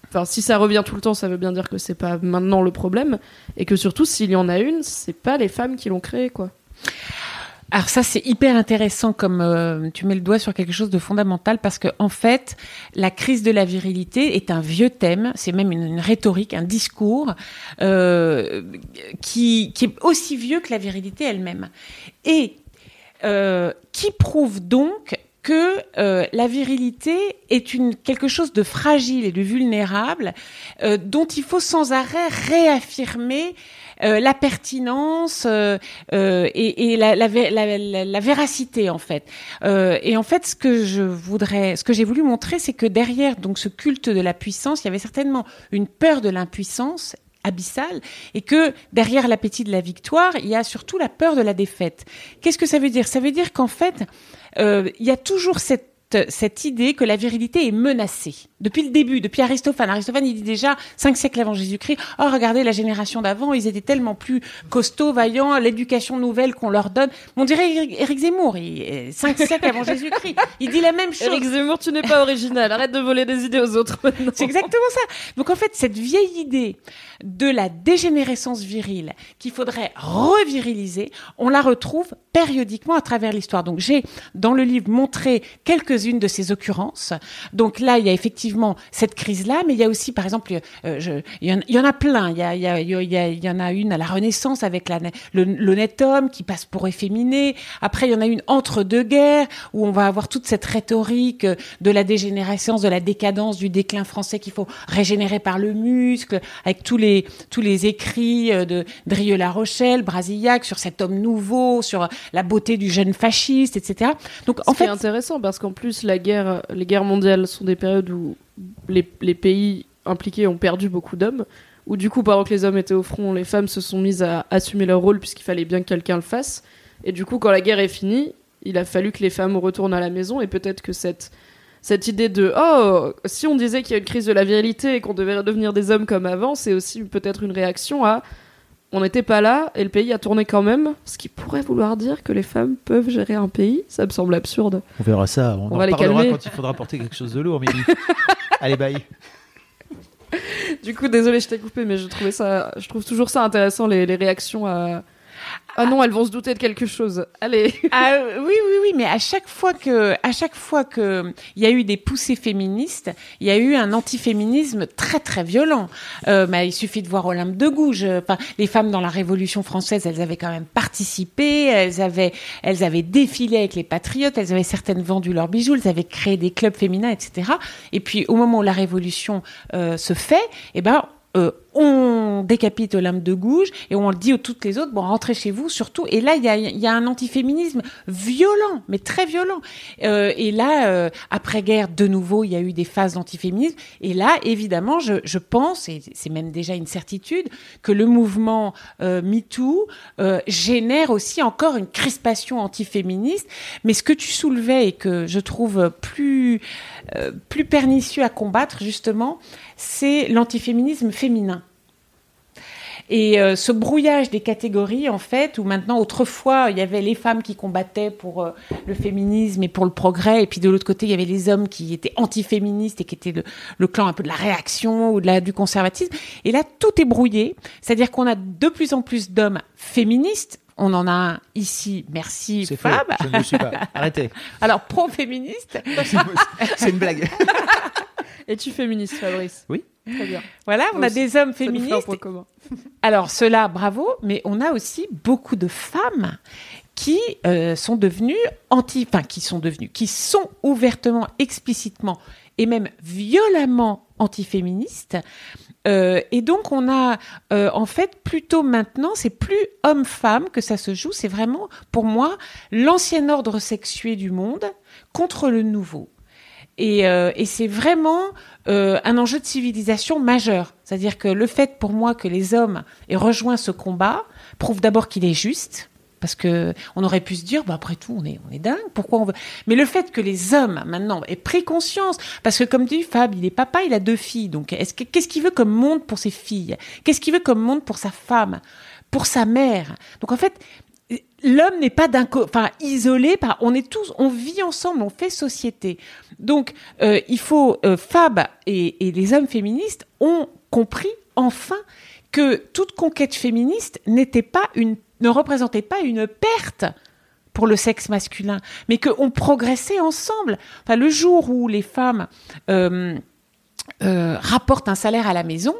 Enfin, si ça revient tout le temps, ça veut bien dire que c'est pas maintenant le problème. Et que surtout, s'il y en a une, c'est pas les femmes qui l'ont créé, quoi. Alors ça c'est hyper intéressant comme euh, tu mets le doigt sur quelque chose de fondamental parce que en fait la crise de la virilité est un vieux thème, c'est même une, rhétorique, un discours euh, qui, qui est aussi vieux que la virilité elle-même et euh, qui prouve donc que euh, la virilité est une quelque chose de fragile et de vulnérable euh, dont il faut sans arrêt réaffirmer euh, la pertinence et, la, la, véracité en fait. et en fait, ce que je voudrais, ce que j'ai voulu montrer, c'est que derrière donc ce culte de la puissance, il y avait certainement une peur de l'impuissance et que derrière l'appétit de la victoire, il y a surtout la peur de la défaite. Qu'est-ce que ça veut dire? Ça veut dire qu'en fait, euh, il y a toujours cette cette idée que la virilité est menacée. Depuis le début, depuis Aristophane. Aristophane, il dit déjà, cinq siècles avant Jésus-Christ, oh, regardez la génération d'avant, ils étaient tellement plus costauds, vaillants, l'éducation nouvelle qu'on leur donne. On dirait Éric Zemmour, il, cinq siècles avant Jésus-Christ. Il dit la même chose. Éric Zemmour, tu n'es pas original. Arrête de voler des idées aux autres C'est exactement ça. Donc en fait, cette vieille idée de la dégénérescence virile qu'il faudrait reviriliser, on la retrouve périodiquement à travers l'histoire. Donc j'ai, dans le livre, montré quelques une de ces occurrences. Donc là, il y a effectivement cette crise-là, mais il y a aussi, par exemple, euh, il, y en, a plein. Il y, il, y a, il, y en a une à la Renaissance avec l'honnête homme qui passe pour efféminé. Après, il y en a une entre deux guerres où on va avoir toute cette rhétorique de la dégénérescence, de la décadence, du déclin français qu'il faut régénérer par le muscle, avec tous les tous les écrits euh, de Drieux-La Rochelle, Brasillac sur cet homme nouveau, sur la beauté du jeune fasciste, etc. Donc en fait, c'est intéressant parce qu'en plus la guerre, les guerres mondiales sont des périodes où les, pays impliqués ont perdu beaucoup d'hommes. Où du coup, pendant que les hommes étaient au front, les femmes se sont mises à assumer leur rôle puisqu'il fallait bien que quelqu'un le fasse. Et du coup, quand la guerre est finie, il a fallu que les femmes retournent à la maison et peut-être que cette cette idée de oh si on disait qu'il y a une crise de la virilité et qu'on devait devenir des hommes comme avant, c'est aussi peut-être une réaction à on n'était pas là et le pays a tourné quand même, ce qui pourrait vouloir dire que les femmes peuvent gérer un pays. Ça me semble absurde. On verra ça. On, en va les calmer. quand il faudra porter quelque chose de lourd. Allez, bye. Du coup, désolé, je t'ai coupé, mais je trouvais ça, je trouve toujours ça intéressant les, les réactions à, ah non, elles vont se douter de quelque chose. Allez. Ah, oui, oui, oui, mais à chaque fois que, à chaque fois que il y a eu des poussées féministes, il y a eu un antiféminisme très très violent. Euh, il suffit de voir Olympe de Gouges. Les femmes dans la Révolution française, elles avaient quand même participé, elles avaient, elles avaient défilé avec les patriotes, elles avaient certaines vendu leurs bijoux, elles avaient créé des clubs féminins, etc. Et puis au moment où la Révolution euh, se fait, eh ben euh, on décapite Olympe de Gouges et on le dit aux toutes les autres, bon, rentrez chez vous surtout. Et là, il y a, un antiféminisme violent, mais très violent. Euh, et là, euh, après-guerre, de nouveau, il y a eu des phases d'antiféminisme. Et là, évidemment, je, pense, et c'est même déjà une certitude, que le mouvement MeToo génère aussi encore une crispation antiféministe. Mais ce que tu soulevais et que je trouve plus, plus pernicieux à combattre, justement, c'est l'antiféminisme féminin. Et euh, ce brouillage des catégories, en fait, où maintenant, autrefois, il y avait les femmes qui combattaient pour euh, le féminisme et pour le progrès, et puis de l'autre côté, il y avait les hommes qui étaient antiféministes et qui étaient le, clan un peu de la réaction ou de la, du conservatisme. Et là, tout est brouillé, c'est-à-dire qu'on a de plus en plus d'hommes féministes, on en a un ici, merci Fab. Je ne suis pas. Arrêtez. Alors, pro-féministe. C'est une blague. Es-tu féministe, Fabrice? Oui. Très bien. Voilà, on a des hommes féministes. Alors, cela, bravo, mais on a aussi beaucoup de femmes qui euh, sont devenues anti, enfin, qui sont devenues, qui sont ouvertement, explicitement et même violemment antiféministes. Euh, et donc on a euh, en fait plutôt maintenant, c'est plus homme-femme que ça se joue, c'est vraiment pour moi l'ancien ordre sexué du monde contre le nouveau. Et, euh, et c'est vraiment euh, un enjeu de civilisation majeur. C'est-à-dire que le fait pour moi que les hommes aient rejoint ce combat prouve d'abord qu'il est juste. Parce que on aurait pu se dire, bah après tout, on est, on est dingue. Pourquoi on veut? Mais le fait que les hommes maintenant aient pris conscience, parce que comme dit Fab, il est papa, il a deux filles. Donc, est-ce que qu'est-ce qu'il veut comme monde pour ses filles? Qu'est-ce qu'il veut comme monde pour sa femme? Pour sa mère? Donc en fait, l'homme n'est pas d'un enfin isolé par on est tous on vit ensemble on fait société. Donc euh, il faut euh, Fab et, les hommes féministes ont compris enfin que toute conquête féministe n'était pas une ne représentait pas une perte pour le sexe masculin mais qu'on progressait ensemble. Enfin le jour où les femmes euh, rapportent un salaire à la maison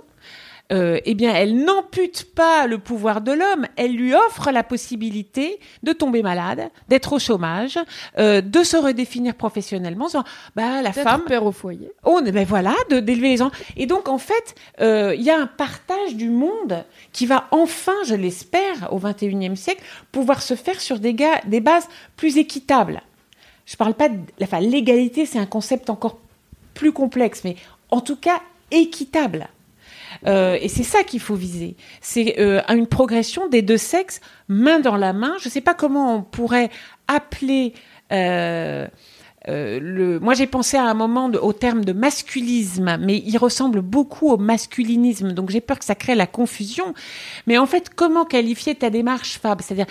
euh, eh bien, elle n'ampute pas le pouvoir de l'homme, elle lui offre la possibilité de tomber malade, d'être au chômage, euh, de se redéfinir professionnellement. Bah, la femme, père au foyer. Oh, ben voilà, d'élever les enfants. Et donc, en fait, euh, il y a un partage du monde qui va enfin, je l'espère, au 21e siècle, pouvoir se faire sur des, des bases plus équitables. Je parle pas de... Enfin, l'égalité, c'est un concept encore plus complexe, mais en tout cas, équitable. Euh, et c'est ça qu'il faut viser. C'est euh, une progression des deux sexes, main dans la main. Je ne sais pas comment on pourrait appeler euh, euh, le. Moi, j'ai pensé à un moment au terme de masculisme, mais il ressemble beaucoup au masculinisme. Donc, j'ai peur que ça crée la confusion. Mais en fait, comment qualifier ta démarche, Fab? C'est-à-dire.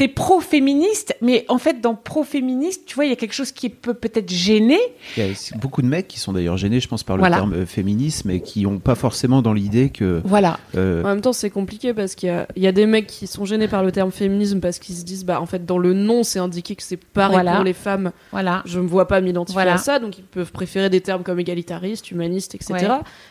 T'es pro-féministe, mais en fait, dans pro-féministe, tu vois, il y a quelque chose qui peut peut-être gêner. Il y a beaucoup de mecs qui sont d'ailleurs gênés, je pense, par le Voilà. terme euh, féminisme et qui n'ont pas forcément dans l'idée que. Voilà. euh, En même temps, c'est compliqué parce qu'il y a, il y a des mecs qui sont gênés par le terme féminisme parce qu'ils se disent, bah, en fait, dans le nom, c'est indiqué que c'est pareil Voilà. pour les femmes. Voilà. Je me vois pas m'identifier Voilà. à ça, donc ils peuvent préférer des termes comme égalitariste, humaniste, etc. Ouais.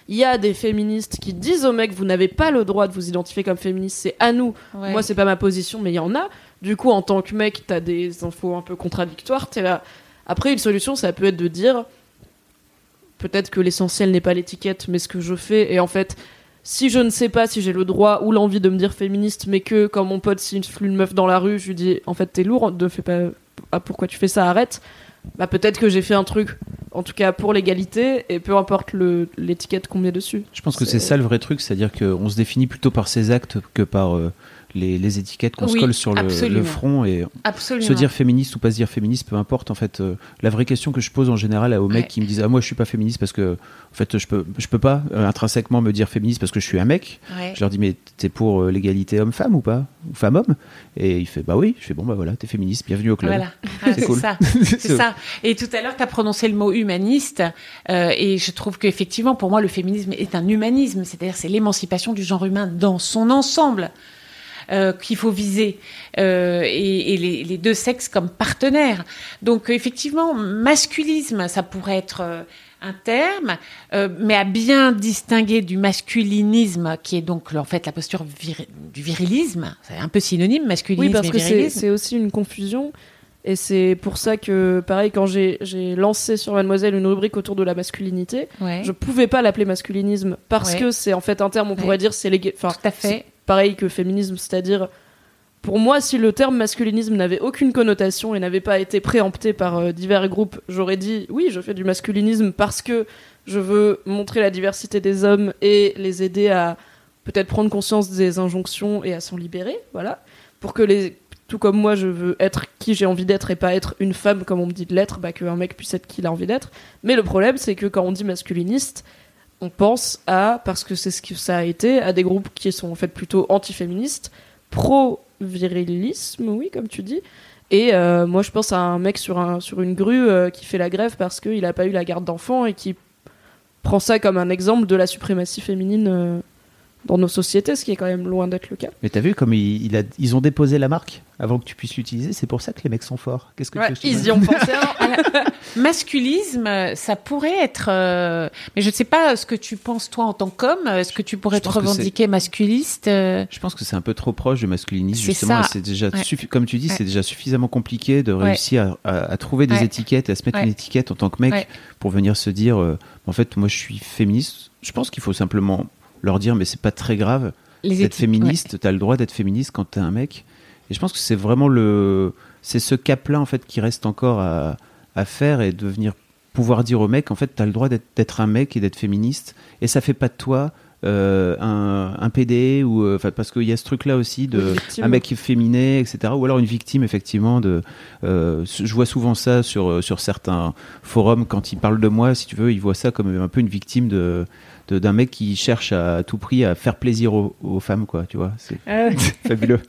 Il y a des féministes qui disent aux mecs, vous n'avez pas le droit de vous identifier comme féministe, c'est à nous. Ouais. Moi, c'est pas ma position, mais il y en a. Du coup, en tant que mec, t'as des infos un peu contradictoires. T'es là. Après, une solution, ça peut être de dire peut-être que l'essentiel n'est pas l'étiquette, mais ce que je fais. Et en fait, si je ne sais pas si j'ai le droit ou l'envie de me dire féministe, mais que quand mon pote siffle une meuf dans la rue, je lui dis en fait, t'es lourd, ne fais pas. ah, pourquoi tu fais ça Arrête. Bah, peut-être que j'ai fait un truc, en tout cas pour l'égalité, et peu importe le- l'étiquette qu'on met dessus. Je pense que c'est ça le vrai truc, c'est-à-dire qu'on se définit plutôt par ses actes que par euh, les, les étiquettes qu'on se Oui, colle sur le, front. Et Absolument. se dire féministe ou pas se dire féministe, peu importe. En fait, euh, la vraie question que je pose en général aux mecs qui me disent ah moi je suis pas féministe parce que en fait je peux je peux pas euh, intrinsèquement me dire féministe parce que je suis un mec. Ouais. Je leur dis mais t'es pour euh, l'égalité homme-femme ou pas? Ou femme-homme? Et il fait bah oui. Je fais bon bah voilà t'es féministe, bienvenue au club. Voilà, Ah, C'est cool. ça. C'est ça. Et tout à l'heure, tu as prononcé le mot humaniste, et je trouve qu'effectivement, pour moi, le féminisme est un humanisme, c'est-à-dire c'est l'émancipation du genre humain dans son ensemble. Euh, qu'il faut viser euh, et, et les, les deux sexes comme partenaires. Donc effectivement, masculisme, ça pourrait être euh, un terme, euh, mais à bien distinguer du masculinisme, qui est donc en fait la posture viri- du virilisme. C'est un peu synonyme, masculinisme Oui, parce et que c'est aussi une confusion. Et c'est pour ça que, pareil, quand j'ai lancé sur Mademoiselle une rubrique autour de la masculinité, Ouais. je pouvais pas l'appeler masculinisme parce Ouais. que c'est en fait un terme, on pourrait dire, c'est légal. Enfin, Tout à fait. Pareil que féminisme, c'est-à-dire, pour moi, si le terme masculinisme n'avait aucune connotation et n'avait pas été préempté par euh, divers groupes, j'aurais dit oui, je fais du masculinisme parce que je veux montrer la diversité des hommes et les aider à peut-être prendre conscience des injonctions et à s'en libérer, voilà, pour que les tout comme moi, je veux être qui j'ai envie d'être et pas être une femme comme on me dit de l'être, bah, qu'un mec puisse être qui il a envie d'être. Mais le problème, c'est que quand on dit masculiniste, on pense à, parce que c'est ce que ça a été, à des groupes qui sont en fait plutôt antiféministes, pro-virilisme, oui, comme tu dis. Et euh, moi, je pense à un mec sur, un, sur une grue euh, qui fait la grève parce qu'il n'a pas eu la garde d'enfants et qui prend ça comme un exemple de la suprématie féminine euh, dans nos sociétés, ce qui est quand même loin d'être le cas. Mais t'as vu comme il, il a, ils ont déposé la marque avant que tu puisses l'utiliser. C'est pour ça que les mecs sont forts. Qu'est-ce que tu veux ils y ont pensé. hein. Masculisme, euh, ça pourrait être. euh, Mais je ne sais pas ce que tu penses toi en tant qu'homme. Est-ce que tu pourrais Je te revendiquer masculiste euh, Je pense que c'est un peu trop proche du masculinisme justement. C'est déjà, Ouais. suffi- comme tu dis, Ouais. c'est déjà suffisamment compliqué de Ouais. réussir à, à- à trouver des Ouais. étiquettes et à se mettre Ouais. une étiquette en tant que mec Ouais. pour venir se dire, euh, en fait, moi, je suis féministe. Je pense qu'il faut simplement leur dire, mais c'est pas très grave d'être féministe. T'as le droit d'être féministe quand t'es un mec. Et je pense que c'est vraiment le, c'est ce cap-là en fait qui reste encore à, à faire et de venir pouvoir dire au mec, en fait, t'as le droit d'être un mec et d'être féministe. Et ça fait pas de toi euh, un, un PD ou euh, enfin parce qu'il y a ce truc-là aussi de un mec féminé, etc. Ou alors une victime effectivement de. euh, je vois souvent ça sur euh, sur certains forums quand ils parlent de moi, si tu veux, ils voient ça comme un peu une victime de- d'un mec qui cherche à, à tout prix à faire plaisir aux, aux femmes, quoi, tu vois. C'est ouais. fabuleux.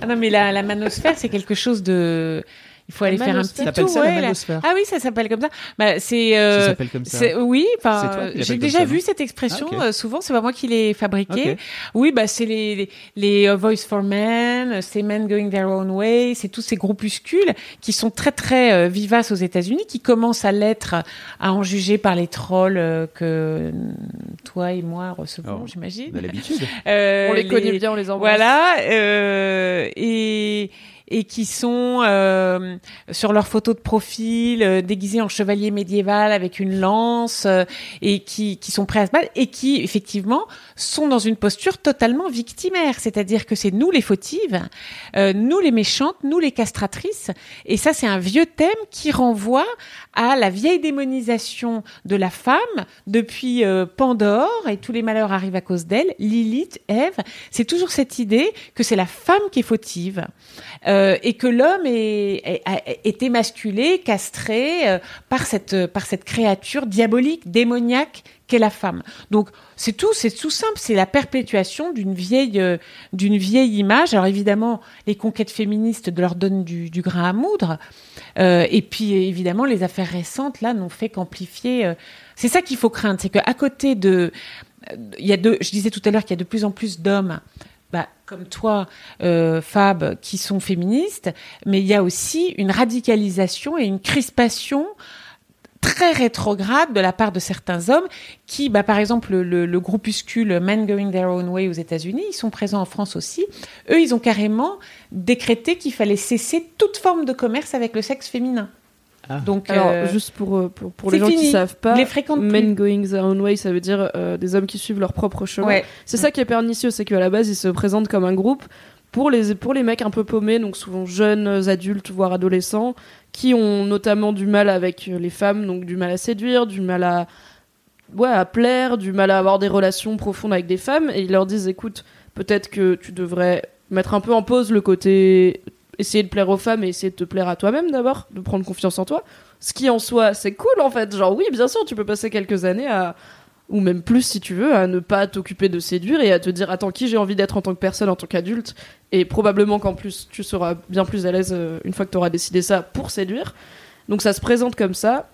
Ah non, mais la, la manosphère, c'est quelque chose de. Il faut aller faire un petit tour. ça la ouais, manosphère Ah oui, ça s'appelle comme ça. Bah, c'est. euh, Ça s'appelle comme ça. oui, l'appelles j'ai déjà ça, vu cette expression. Ah, ok. euh, souvent, c'est pas moi qui l'ai fabriquée. Oui, bah c'est les les, les, euh, Voice for Men, c'est Men Going Their Own Way, c'est tous ces groupuscules qui sont très très euh, vivaces aux États-Unis, qui commencent à l'être, à en juger par les trolls euh, que toi et moi recevons, Oh, j'imagine. On a l'habitude. Euh, On les connaît bien, on les embrasse. Voilà, euh, et et qui sont euh, sur leur photo de profil euh, déguisés en chevalier médiéval avec une lance euh, et qui qui sont prêts à se battre et qui effectivement sont dans une posture totalement victimaire, c'est-à-dire que c'est nous les fautives, euh, nous les méchantes, nous les castratrices et ça c'est un vieux thème qui renvoie à la vieille démonisation de la femme depuis euh, Pandore et tous les malheurs arrivent à cause d'elle, Lilith, Ève, c'est toujours cette idée que c'est la femme qui est fautive. Euh, et que l'homme est, émasculé, castré euh, par cette par cette créature diabolique, démoniaque qu'est la femme. Donc c'est tout, c'est tout simple, c'est la perpétuation d'une vieille euh, vieille image. Alors évidemment, les conquêtes féministes leur donnent du, du grain à moudre, Euh, et puis évidemment les affaires récentes là n'ont fait qu'amplifier. euh, c'est ça qu'il faut craindre, c'est qu'à côté de, il y a deux, je disais tout à l'heure qu'il y a de plus en plus d'hommes bah, comme toi, euh, Fab, qui sont féministes, mais il y a aussi une radicalisation et une crispation très rétrograde de la part de certains hommes qui, bah, par exemple, le, le, le groupuscule Men Going Their Own Way aux États-Unis, ils sont présents en France aussi. Eux, ils ont carrément décrété qu'il fallait cesser toute forme de commerce avec le sexe féminin. Ah. Donc, Alors, euh, juste pour, euh, pour, les gens qui fini. savent pas, les plus. men going their own way, ça veut dire euh, des hommes qui suivent leur propre chemin. Ouais. C'est ça qui est pernicieux, c'est qu'à la base, ils se présentent comme un groupe pour les, pour les mecs un peu paumés, donc souvent jeunes, adultes, voire adolescents, qui ont notamment du mal avec les femmes, donc du mal à séduire, du mal à, ouais, à plaire, du mal à avoir des relations profondes avec des femmes, et ils leur disent, écoute, peut-être que tu devrais mettre un peu en pause le côté essayer de plaire aux femmes et essayer de te plaire à toi-même d'abord, de prendre confiance en toi. Ce qui en soi, c'est cool en fait. Genre, oui, bien sûr, tu peux passer quelques années à. Ou même plus si tu veux, à ne pas t'occuper de séduire et à te dire attends qui j'ai envie d'être en tant que personne, en tant qu'adulte? Et probablement qu'en plus tu seras bien plus à l'aise euh, une fois que tu auras décidé ça pour séduire. Donc ça se présente comme ça.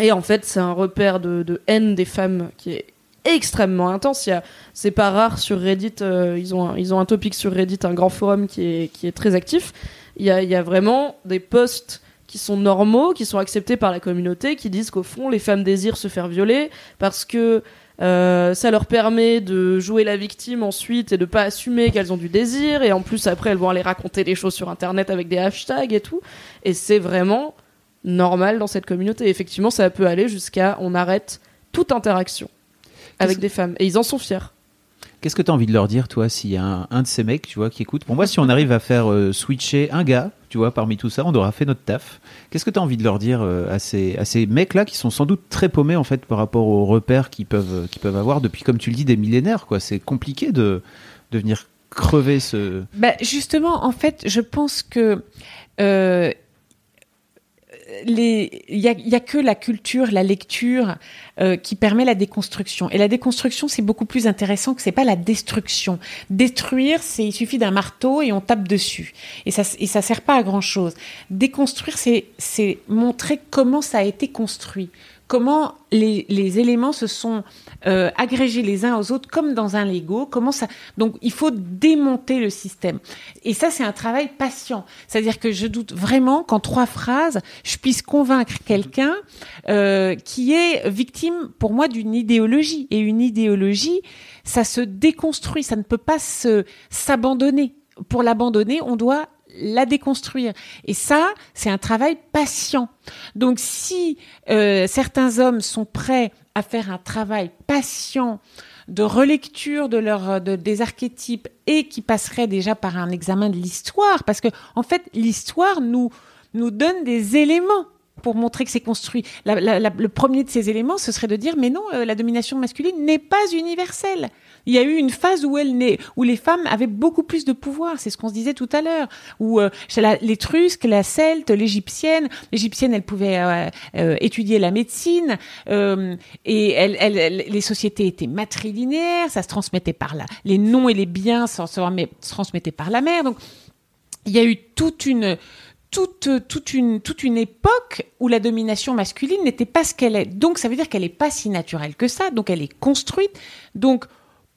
Et en fait, c'est un repère de, de haine des femmes qui est extrêmement intense. C'est pas rare sur Reddit. euh, ils ont, un, ils ont un topic sur Reddit, un grand forum qui est, qui est très actif. Il y a, y a vraiment des posts qui sont normaux, qui sont acceptés par la communauté, qui disent qu'au fond, les femmes désirent se faire violer parce que euh, ça leur permet de jouer la victime ensuite et de pas assumer qu'elles ont du désir. Et en plus, après, elles vont aller raconter des choses sur Internet avec des hashtags et tout. Et c'est vraiment normal dans cette communauté. Effectivement, ça peut aller jusqu'à on arrête toute interaction avec des femmes. Et ils en sont fiers. Qu'est-ce que tu as envie de leur dire, toi, s'il y a un, un de ces mecs, tu vois, qui écoute? Pour moi, si on arrive à faire euh, switcher un gars, tu vois, parmi tout ça, on aura fait notre taf. Qu'est-ce que tu as envie de leur dire euh, à ces, à ces mecs-là qui sont sans doute très paumés, en fait, par rapport aux repères qu'ils peuvent, qu'ils peuvent avoir depuis, comme tu le dis, des millénaires, quoi. C'est compliqué de, de venir crever ce... Bah, justement, en fait, je pense que euh, il y a, que la culture, la lecture euh, qui permet la déconstruction. Et la déconstruction, c'est beaucoup plus intéressant que c'est pas la destruction. Détruire, c'est il suffit d'un marteau et on tape dessus. Et ça, et ça sert pas à grand chose. Déconstruire, c'est montrer comment ça a été construit. Comment les, les éléments se sont euh, agrégés les uns aux autres comme dans un Lego. Comment ça Donc il faut démonter le système. Et ça c'est un travail patient. C'est-à-dire que je doute vraiment qu'en trois phrases je puisse convaincre quelqu'un euh, qui est victime pour moi d'une idéologie. Et une idéologie, ça se déconstruit. Ça ne peut pas se s'abandonner. Pour l'abandonner, on doit la déconstruire. Et ça, c'est un travail patient. Donc si euh, certains hommes sont prêts à faire un travail patient de relecture de leur de, des archétypes et qui passerait déjà par un examen de l'histoire, parce que en fait l'histoire nous nous donne des éléments pour montrer que c'est construit. Le premier de ces éléments, ce serait de dire mais non, euh, la domination masculine n'est pas universelle. Il y a eu une phase où elle n'est, où les femmes avaient beaucoup plus de pouvoir. C'est ce qu'on se disait tout à l'heure. Où euh, l'Étrusque, la Celte, l'Égyptienne, l'Égyptienne, elle pouvait euh, euh, étudier la médecine et elle, les sociétés étaient matrilinéaires. Ça se transmettait par là. Les noms et les biens se transmettaient par la mère. Donc il y a eu toute une toute, toute, une, toute une époque où la domination masculine n'était pas ce qu'elle est. Donc ça veut dire qu'elle n'est pas si naturelle que ça, donc elle est construite. Donc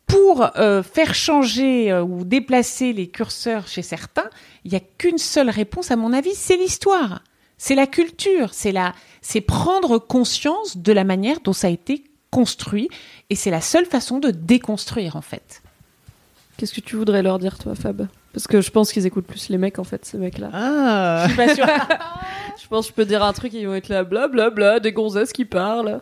pour euh, faire changer euh, ou déplacer les curseurs chez certains, il n'y a qu'une seule réponse, à mon avis, c'est l'histoire. C'est la culture, c'est c'est prendre conscience de la manière dont ça a été construit, et c'est la seule façon de déconstruire en fait. Qu'est-ce que tu voudrais leur dire, toi, Fab? Parce que je pense qu'ils écoutent plus les mecs, en fait, ces mecs-là. Ah Je suis pas sûre. je pense que je peux dire un truc et ils vont être là, blablabla, bla, bla, des gonzesses qui parlent.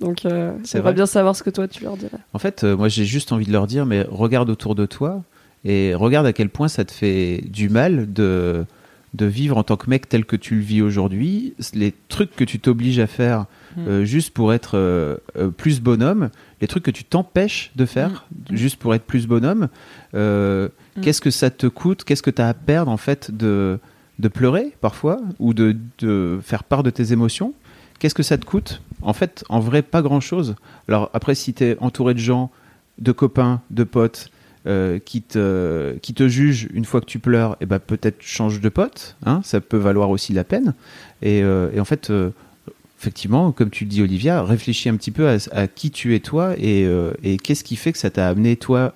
Donc, euh, C'est vrai. bien savoir ce que toi, tu leur dirais. En fait, euh, moi, j'ai juste envie de leur dire, mais regarde autour de toi et regarde à quel point ça te fait du mal de, de vivre en tant que mec tel que tu le vis aujourd'hui. Les trucs que tu t'obliges à faire euh, juste pour être euh, plus bonhomme, les trucs que tu t'empêches de faire juste pour être plus bonhomme, euh, Mm. qu'est-ce que ça te coûte? Qu'est-ce que tu as à perdre en fait de, de pleurer parfois ou de, de faire part de tes émotions? Qu'est-ce que ça te coûte? En fait, en vrai, pas grand-chose. Alors après, si tu es entouré de gens, de copains, de potes, euh, qui, te, qui te jugent une fois que tu pleures, et ben peut-être change de pote, hein, ça peut valoir aussi la peine. Et, euh, en fait, euh, effectivement, comme tu le dis, Olivia, réfléchis un petit peu à, à qui tu es toi et, et qu'est-ce qui fait que ça t'a amené toi.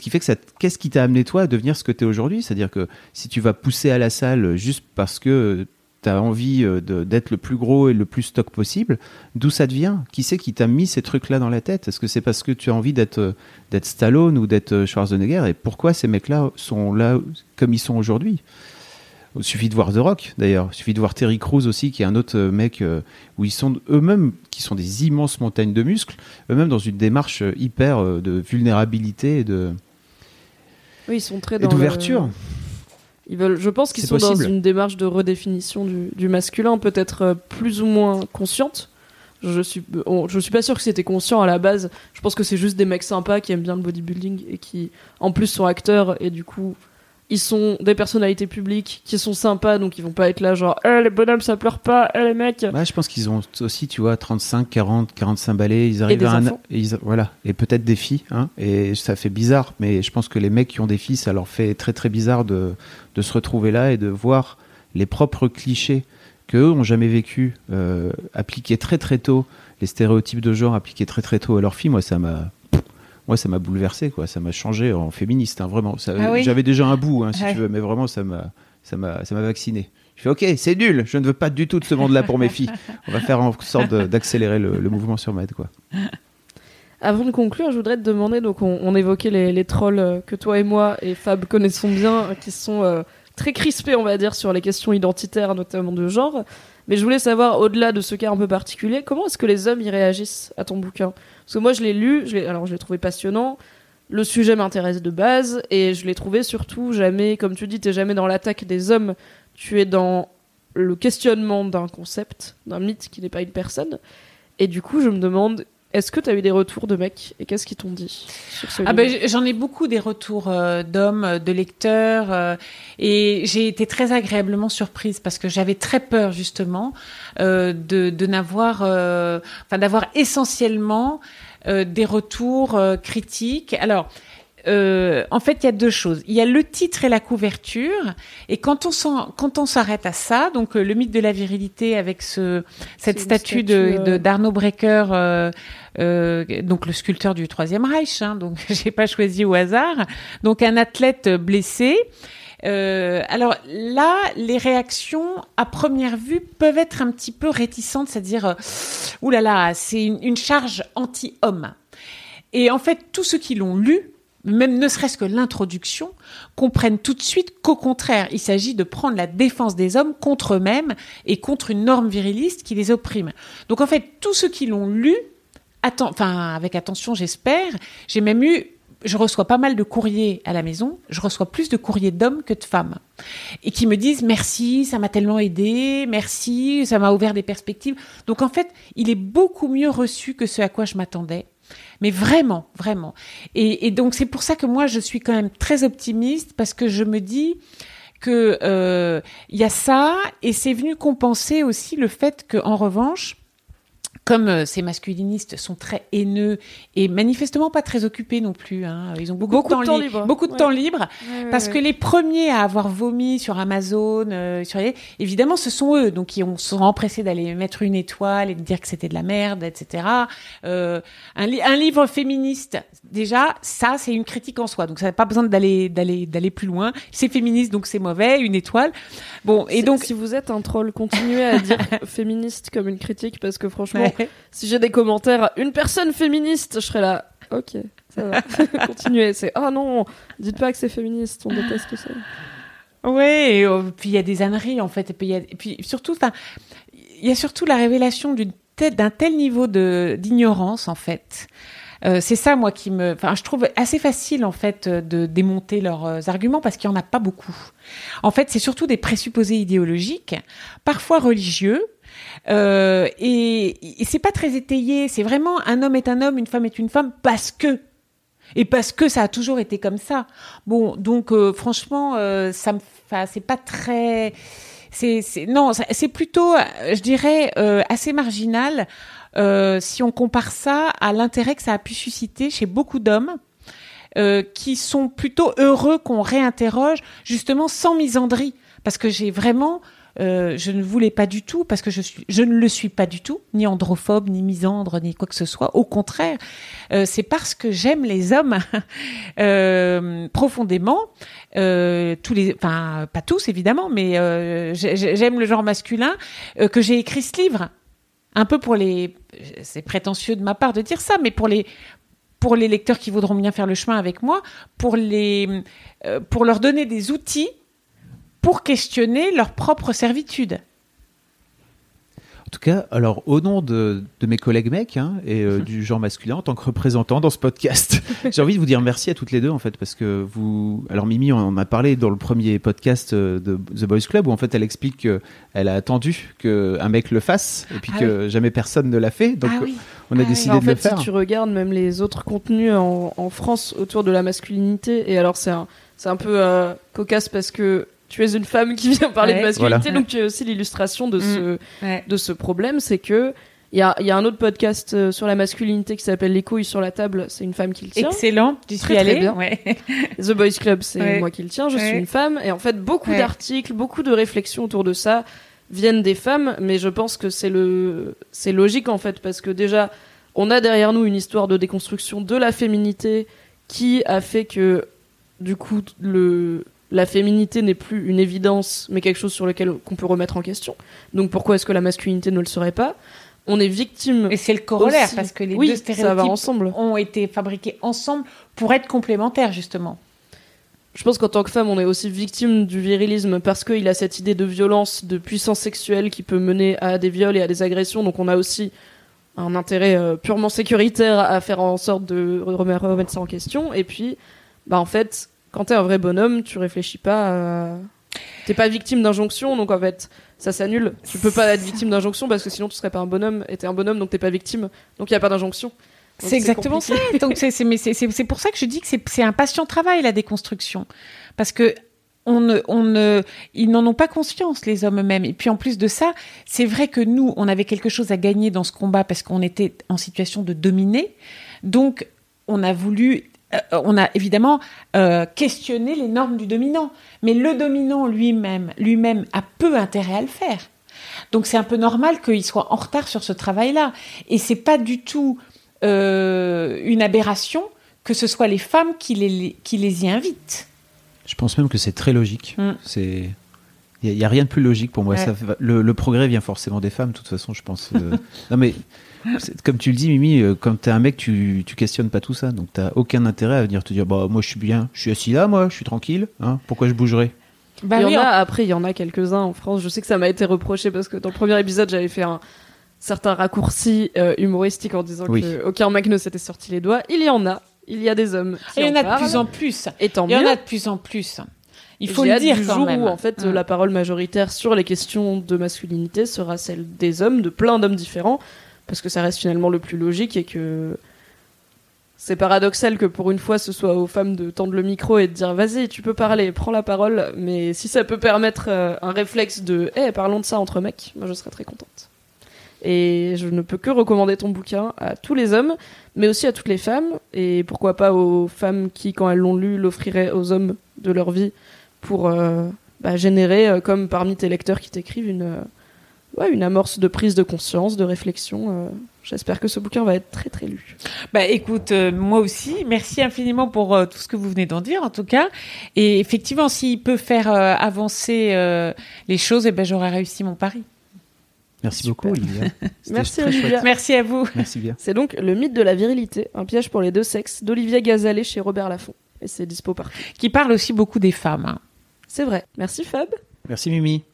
Qu'est-ce qui t'a amené toi à devenir ce que tu es aujourd'hui? C'est-à-dire que si tu vas pousser à la salle juste parce que tu as envie euh, d'être le plus gros et le plus stock possible, d'où ça te vient Qui c'est qui t'a mis ces trucs-là dans la tête? Est-ce que c'est parce que tu as envie d'être euh, d'être Stallone ou d'être euh, Schwarzenegger? Et pourquoi ces mecs-là sont là comme ils sont aujourd'hui? Il suffit de voir The Rock, d'ailleurs. Il suffit de voir Terry Crews aussi, qui est un autre euh, mec euh, où ils sont eux-mêmes, qui sont des immenses montagnes de muscles, eux-mêmes dans une démarche euh, hyper euh, de vulnérabilité et de Oui, ils sont très et dans. d'ouverture. le- Ils veulent, je pense qu'ils sont dans une démarche de redéfinition du, du masculin, peut-être plus ou moins consciente. Je suis, on- je suis pas sûr que c'était conscient à la base. Je pense que c'est juste des mecs sympas qui aiment bien le bodybuilding et qui, en plus, sont acteurs et du coup, ils sont des personnalités publiques qui sont sympas, donc ils vont pas être là genre, eh les bonhommes ça pleure pas, eh les mecs. Ouais, je pense qu'ils ont aussi, tu vois, 35, 40, 45 balais. Ils arrivent des à un. et ils- voilà. Et peut-être des filles. Hein, et ça fait bizarre. Mais je pense que les mecs qui ont des filles, ça leur fait très, très bizarre de, de se retrouver là et de voir les propres clichés qu'eux ont jamais vécu euh, appliqués très, très tôt. Les stéréotypes de genre appliqués très, très tôt à leurs filles. Moi, ça m'a. Moi, ça m'a bouleversé, quoi. Ça m'a changé en féministe, hein, vraiment. Ah oui J'avais déjà un bout, hein, si Ouais. tu veux, mais vraiment, ça m'a, ça m'a, ça m'a vacciné. Je fais, ok, c'est nul. Je ne veux pas du tout de ce monde-là pour mes filles. On va faire en sorte d'accélérer le, le mouvement sur Med, quoi. Avant de conclure, je voudrais te demander, donc on, on évoquait les, les trolls euh, que toi et moi et Fab connaissons bien, euh, qui sont euh, très crispés, on va dire, sur les questions identitaires, notamment de genre. Mais je voulais savoir, au-delà de ce cas un peu particulier, comment est-ce que les hommes y réagissent à ton bouquin? Parce que moi, je l'ai lu, alors je l'ai trouvé passionnant. Le sujet m'intéresse de base et je l'ai trouvé surtout jamais, comme tu dis, t'es jamais dans l'attaque des hommes, tu es dans le questionnement d'un concept, d'un mythe qui n'est pas une personne. Et du coup, je me demande, est-ce que tu as eu des retours de mecs et qu'est-ce qu'ils t'ont dit sur ce Ah ben, j'en ai beaucoup des retours euh, d'hommes, euh, de lecteurs, euh, et j'ai été très agréablement surprise parce que j'avais très peur justement euh, de, de n'avoir, enfin d'avoir essentiellement des retours critiques. Alors. Euh, en fait, il y a deux choses. Il y a le titre et la couverture. Et quand on s'en- quand on s'arrête à ça, donc euh, le mythe de la virilité avec ce cette statue de d'Arnaud Brecker, euh, euh, donc le sculpteur du Troisième Reich. Hein, donc j'ai pas choisi au hasard. Donc un athlète blessé. Euh, alors là, les réactions à première vue peuvent être un petit peu réticentes, c'est-à-dire, euh, oulala, c'est une, une charge anti-homme. Et en fait, tous ceux qui l'ont lu, même ne serait-ce que l'introduction, comprennent tout de suite qu'au contraire, il s'agit de prendre la défense des hommes contre eux-mêmes et contre une norme viriliste qui les opprime. Donc en fait, tous ceux qui l'ont lu, enfin avec attention j'espère, j'ai même eu, je reçois pas mal de courriers à la maison, je reçois plus de courriers d'hommes que de femmes, et qui me disent merci, ça m'a tellement aidé, merci, ça m'a ouvert des perspectives. Donc en fait, il est beaucoup mieux reçu que ce à quoi je m'attendais. Mais vraiment, vraiment. Et, donc c'est pour ça que moi je suis quand même très optimiste parce que je me dis que euh, il y a ça et c'est venu compenser aussi le fait que en revanche comme euh, ces masculinistes sont très haineux et manifestement pas très occupés non plus, hein. ils ont beaucoup, Beaucoup de temps, de temps li- libre. beaucoup de Ouais. temps libre, Ouais, parce ouais. que les premiers à avoir vomi sur Amazon, euh, sur les- évidemment, ce sont eux, donc ils ont- sont empressés d'aller mettre une étoile et de dire que c'était de la merde, etc. Euh, un, li- un livre féministe, déjà, ça c'est une critique en soi, donc ça n'a pas besoin d'aller d'aller d'aller plus loin. C'est féministe, donc c'est mauvais, une étoile. Bon, et donc si vous êtes un troll, continuez à dire féministe comme une critique parce que franchement. si j'ai des commentaires, une personne féministe, je serais là. Ok, ça va. continuez. C'est ah non, dites pas que c'est féministe, on déteste ça. Ouais, et, euh, puis il y a des âneries en fait, et puis, il y a- et puis surtout, il y a surtout la révélation d'une d'un tel niveau de d'ignorance en fait. Euh, c'est ça moi qui me, enfin, je trouve assez facile en fait de démonter leurs euh, arguments parce qu'il y en a pas beaucoup. En fait, c'est surtout des présupposés idéologiques, parfois religieux. Euh, et, c'est pas très étayé. C'est vraiment un homme est un homme, une femme est une femme parce que et parce que ça a toujours été comme ça. Bon, donc euh, franchement, euh, ça me, c'est pas très, c'est, non, c'est plutôt, je dirais, euh, assez marginal euh, si on compare ça à l'intérêt que ça a pu susciter chez beaucoup d'hommes. euh, qui sont plutôt heureux qu'on réinterroge justement sans misandrie parce que j'ai vraiment euh, je ne voulais pas du tout parce que je suis je ne le suis pas du tout ni androphobe ni misandre ni quoi que ce soit. Au contraire euh, c'est parce que j'aime les hommes euh, profondément. Tous les enfin pas tous évidemment mais j'ai- j'ai- j'aime le genre masculin que j'ai écrit ce livre. Un peu pour les c'est prétentieux de ma part de dire ça mais pour les pour les lecteurs qui voudront bien faire le chemin avec moi pour les pour leur donner des outils pour questionner leur propre servitude En tout cas, alors au nom de, de mes collègues mecs hein, et euh, du genre masculin, en tant que représentant dans ce podcast, j'ai envie de vous dire merci à toutes les deux en fait parce que vous, alors Mimi, on en a parlé dans le premier podcast euh, de The Boys Club où en fait elle explique qu'elle a attendu qu'un mec le fasse et puis Ah que jamais personne ne l'a fait, donc ah oui on a Ah oui. décidé en de le fait, faire. si tu regardes même les autres contenus en, en France autour de la masculinité, et alors c'est un, c'est un peu euh, cocasse parce que tu es une femme qui vient parler Ouais. de masculinité, Voilà. donc tu as aussi l'illustration de, Mm. ce, Ouais. de ce problème, c'est que il y a, y a un autre podcast euh, sur la masculinité qui s'appelle Les couilles sur la table, c'est une femme qui le tient. excellent j'y Très, suis très allée bien. ouais. The Boys Club, c'est moi qui le tiens, je suis une femme. Et en fait, beaucoup d'articles, beaucoup de réflexions autour de ça viennent des femmes, mais je pense que c'est le, c'est logique en fait, parce que déjà, on a derrière nous une histoire de déconstruction de la féminité qui a fait que, du coup, le, la féminité n'est plus une évidence, mais quelque chose sur lequel qu'on peut remettre en question. Donc pourquoi est-ce que la masculinité ne le serait pas? On est victime. et c'est le corollaire aussi- parce que les oui, deux stéréotypes ensemble. ont été fabriqués ensemble pour être complémentaires justement Je pense qu'en tant que femme, on est aussi victime du virilisme parce qu'il a cette idée de violence, de puissance sexuelle qui peut mener à des viols et à des agressions. Donc on a aussi un intérêt euh, purement sécuritaire à faire en sorte de remettre, remettre ça en question. Et puis, bah en fait, quand t'es un vrai bonhomme, tu réfléchis pas. à- T'es pas victime d'injonction, donc en fait, ça s'annule. Tu peux pas être victime d'injonction parce que sinon tu serais pas un bonhomme. Et t'es un bonhomme, donc t'es pas victime. Donc il y a pas d'injonction. C'est exactement ça. Donc c'est pour ça que je dis que c'est un patient travail la déconstruction parce que on ne on ne ils n'en ont pas conscience les hommes eux-mêmes et puis en plus de ça c'est vrai que nous on avait quelque chose à gagner dans ce combat parce qu'on était en situation de dominer donc on a voulu on a évidemment euh, questionné les normes du dominant mais le dominant lui-même lui-même a peu intérêt à le faire donc c'est un peu normal qu'il soit en retard sur ce travail-là. Et c'est pas du tout euh, une aberration que ce soit les femmes qui les, qui les y invitent. Je pense même que c'est très logique. Mm. C'est il n'y a, rien de plus logique pour moi. Ouais. Ça fait- le, le progrès vient forcément des femmes, de toute façon, je pense. euh. non mais comme tu le dis, Mimi, euh, quand t'es un mec, tu, tu questionnes pas tout ça, donc t'as aucun intérêt à venir te dire, bah moi je suis bien, je suis assis là, moi, je suis tranquille, hein, pourquoi je bougerais? Bah il y en a, après, il y en a quelques-uns en France. Je sais que ça m'a été reproché parce que dans le premier épisode, j'avais fait un certain raccourci euh, humoristique en disant Oui. que aucun mec ne s'était sorti les doigts. Il y en a. Il y a des hommes. Qui il y en a de plus en plus. Et tant Il y en a de plus en plus. Il faut le dire du quand jour même. où en fait Mm. la parole majoritaire sur les questions de masculinité sera celle des hommes, de plein d'hommes différents, parce que ça reste finalement le plus logique et que c'est paradoxal que pour une fois ce soit aux femmes de tendre le micro et de dire vas-y tu peux parler, prends la parole, mais si ça peut permettre euh, un réflexe de eh parlons de ça entre mecs, moi je serais très contente. Et je ne peux que recommander ton bouquin à tous les hommes, mais aussi à toutes les femmes, et pourquoi pas aux femmes qui, quand elles l'ont lu, l'offriraient aux hommes de leur vie pour euh, bah, générer, euh, comme parmi tes lecteurs qui t'écrivent, une, euh, ouais, une amorce de prise de conscience, de réflexion. euh. J'espère que ce bouquin va être très très lu. Bah écoute, euh, moi aussi, merci infiniment pour euh, tout ce que vous venez d'en dire en tout cas. Et effectivement, s'il peut faire euh, avancer euh, les choses, eh ben j'aurais réussi mon pari. Merci Super. beaucoup, Olivia. Merci, Olivia. Merci à vous. Merci bien. C'est donc Le mythe de la virilité, un piège pour les deux sexes, d'Olivier Gazalet chez Robert Laffont. Et c'est dispo partout. Qui parle aussi beaucoup des femmes. hein. C'est vrai. Merci Fab. Merci, Mimi.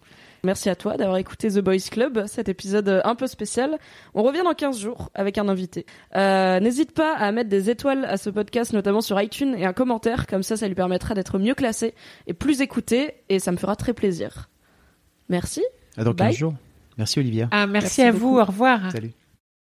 Merci à toi d'avoir écouté The Boys Club, cet épisode un peu spécial. On revient dans 15 jours avec un invité. Euh, N'hésite pas à mettre des étoiles à ce podcast, notamment sur iTunes, et un commentaire, comme ça, ça lui permettra d'être mieux classé et plus écouté, et ça me fera très plaisir. Merci. À dans 15 Bye. jours. Merci, Olivia. Ah, merci, Merci à beaucoup. vous. Au revoir. Salut.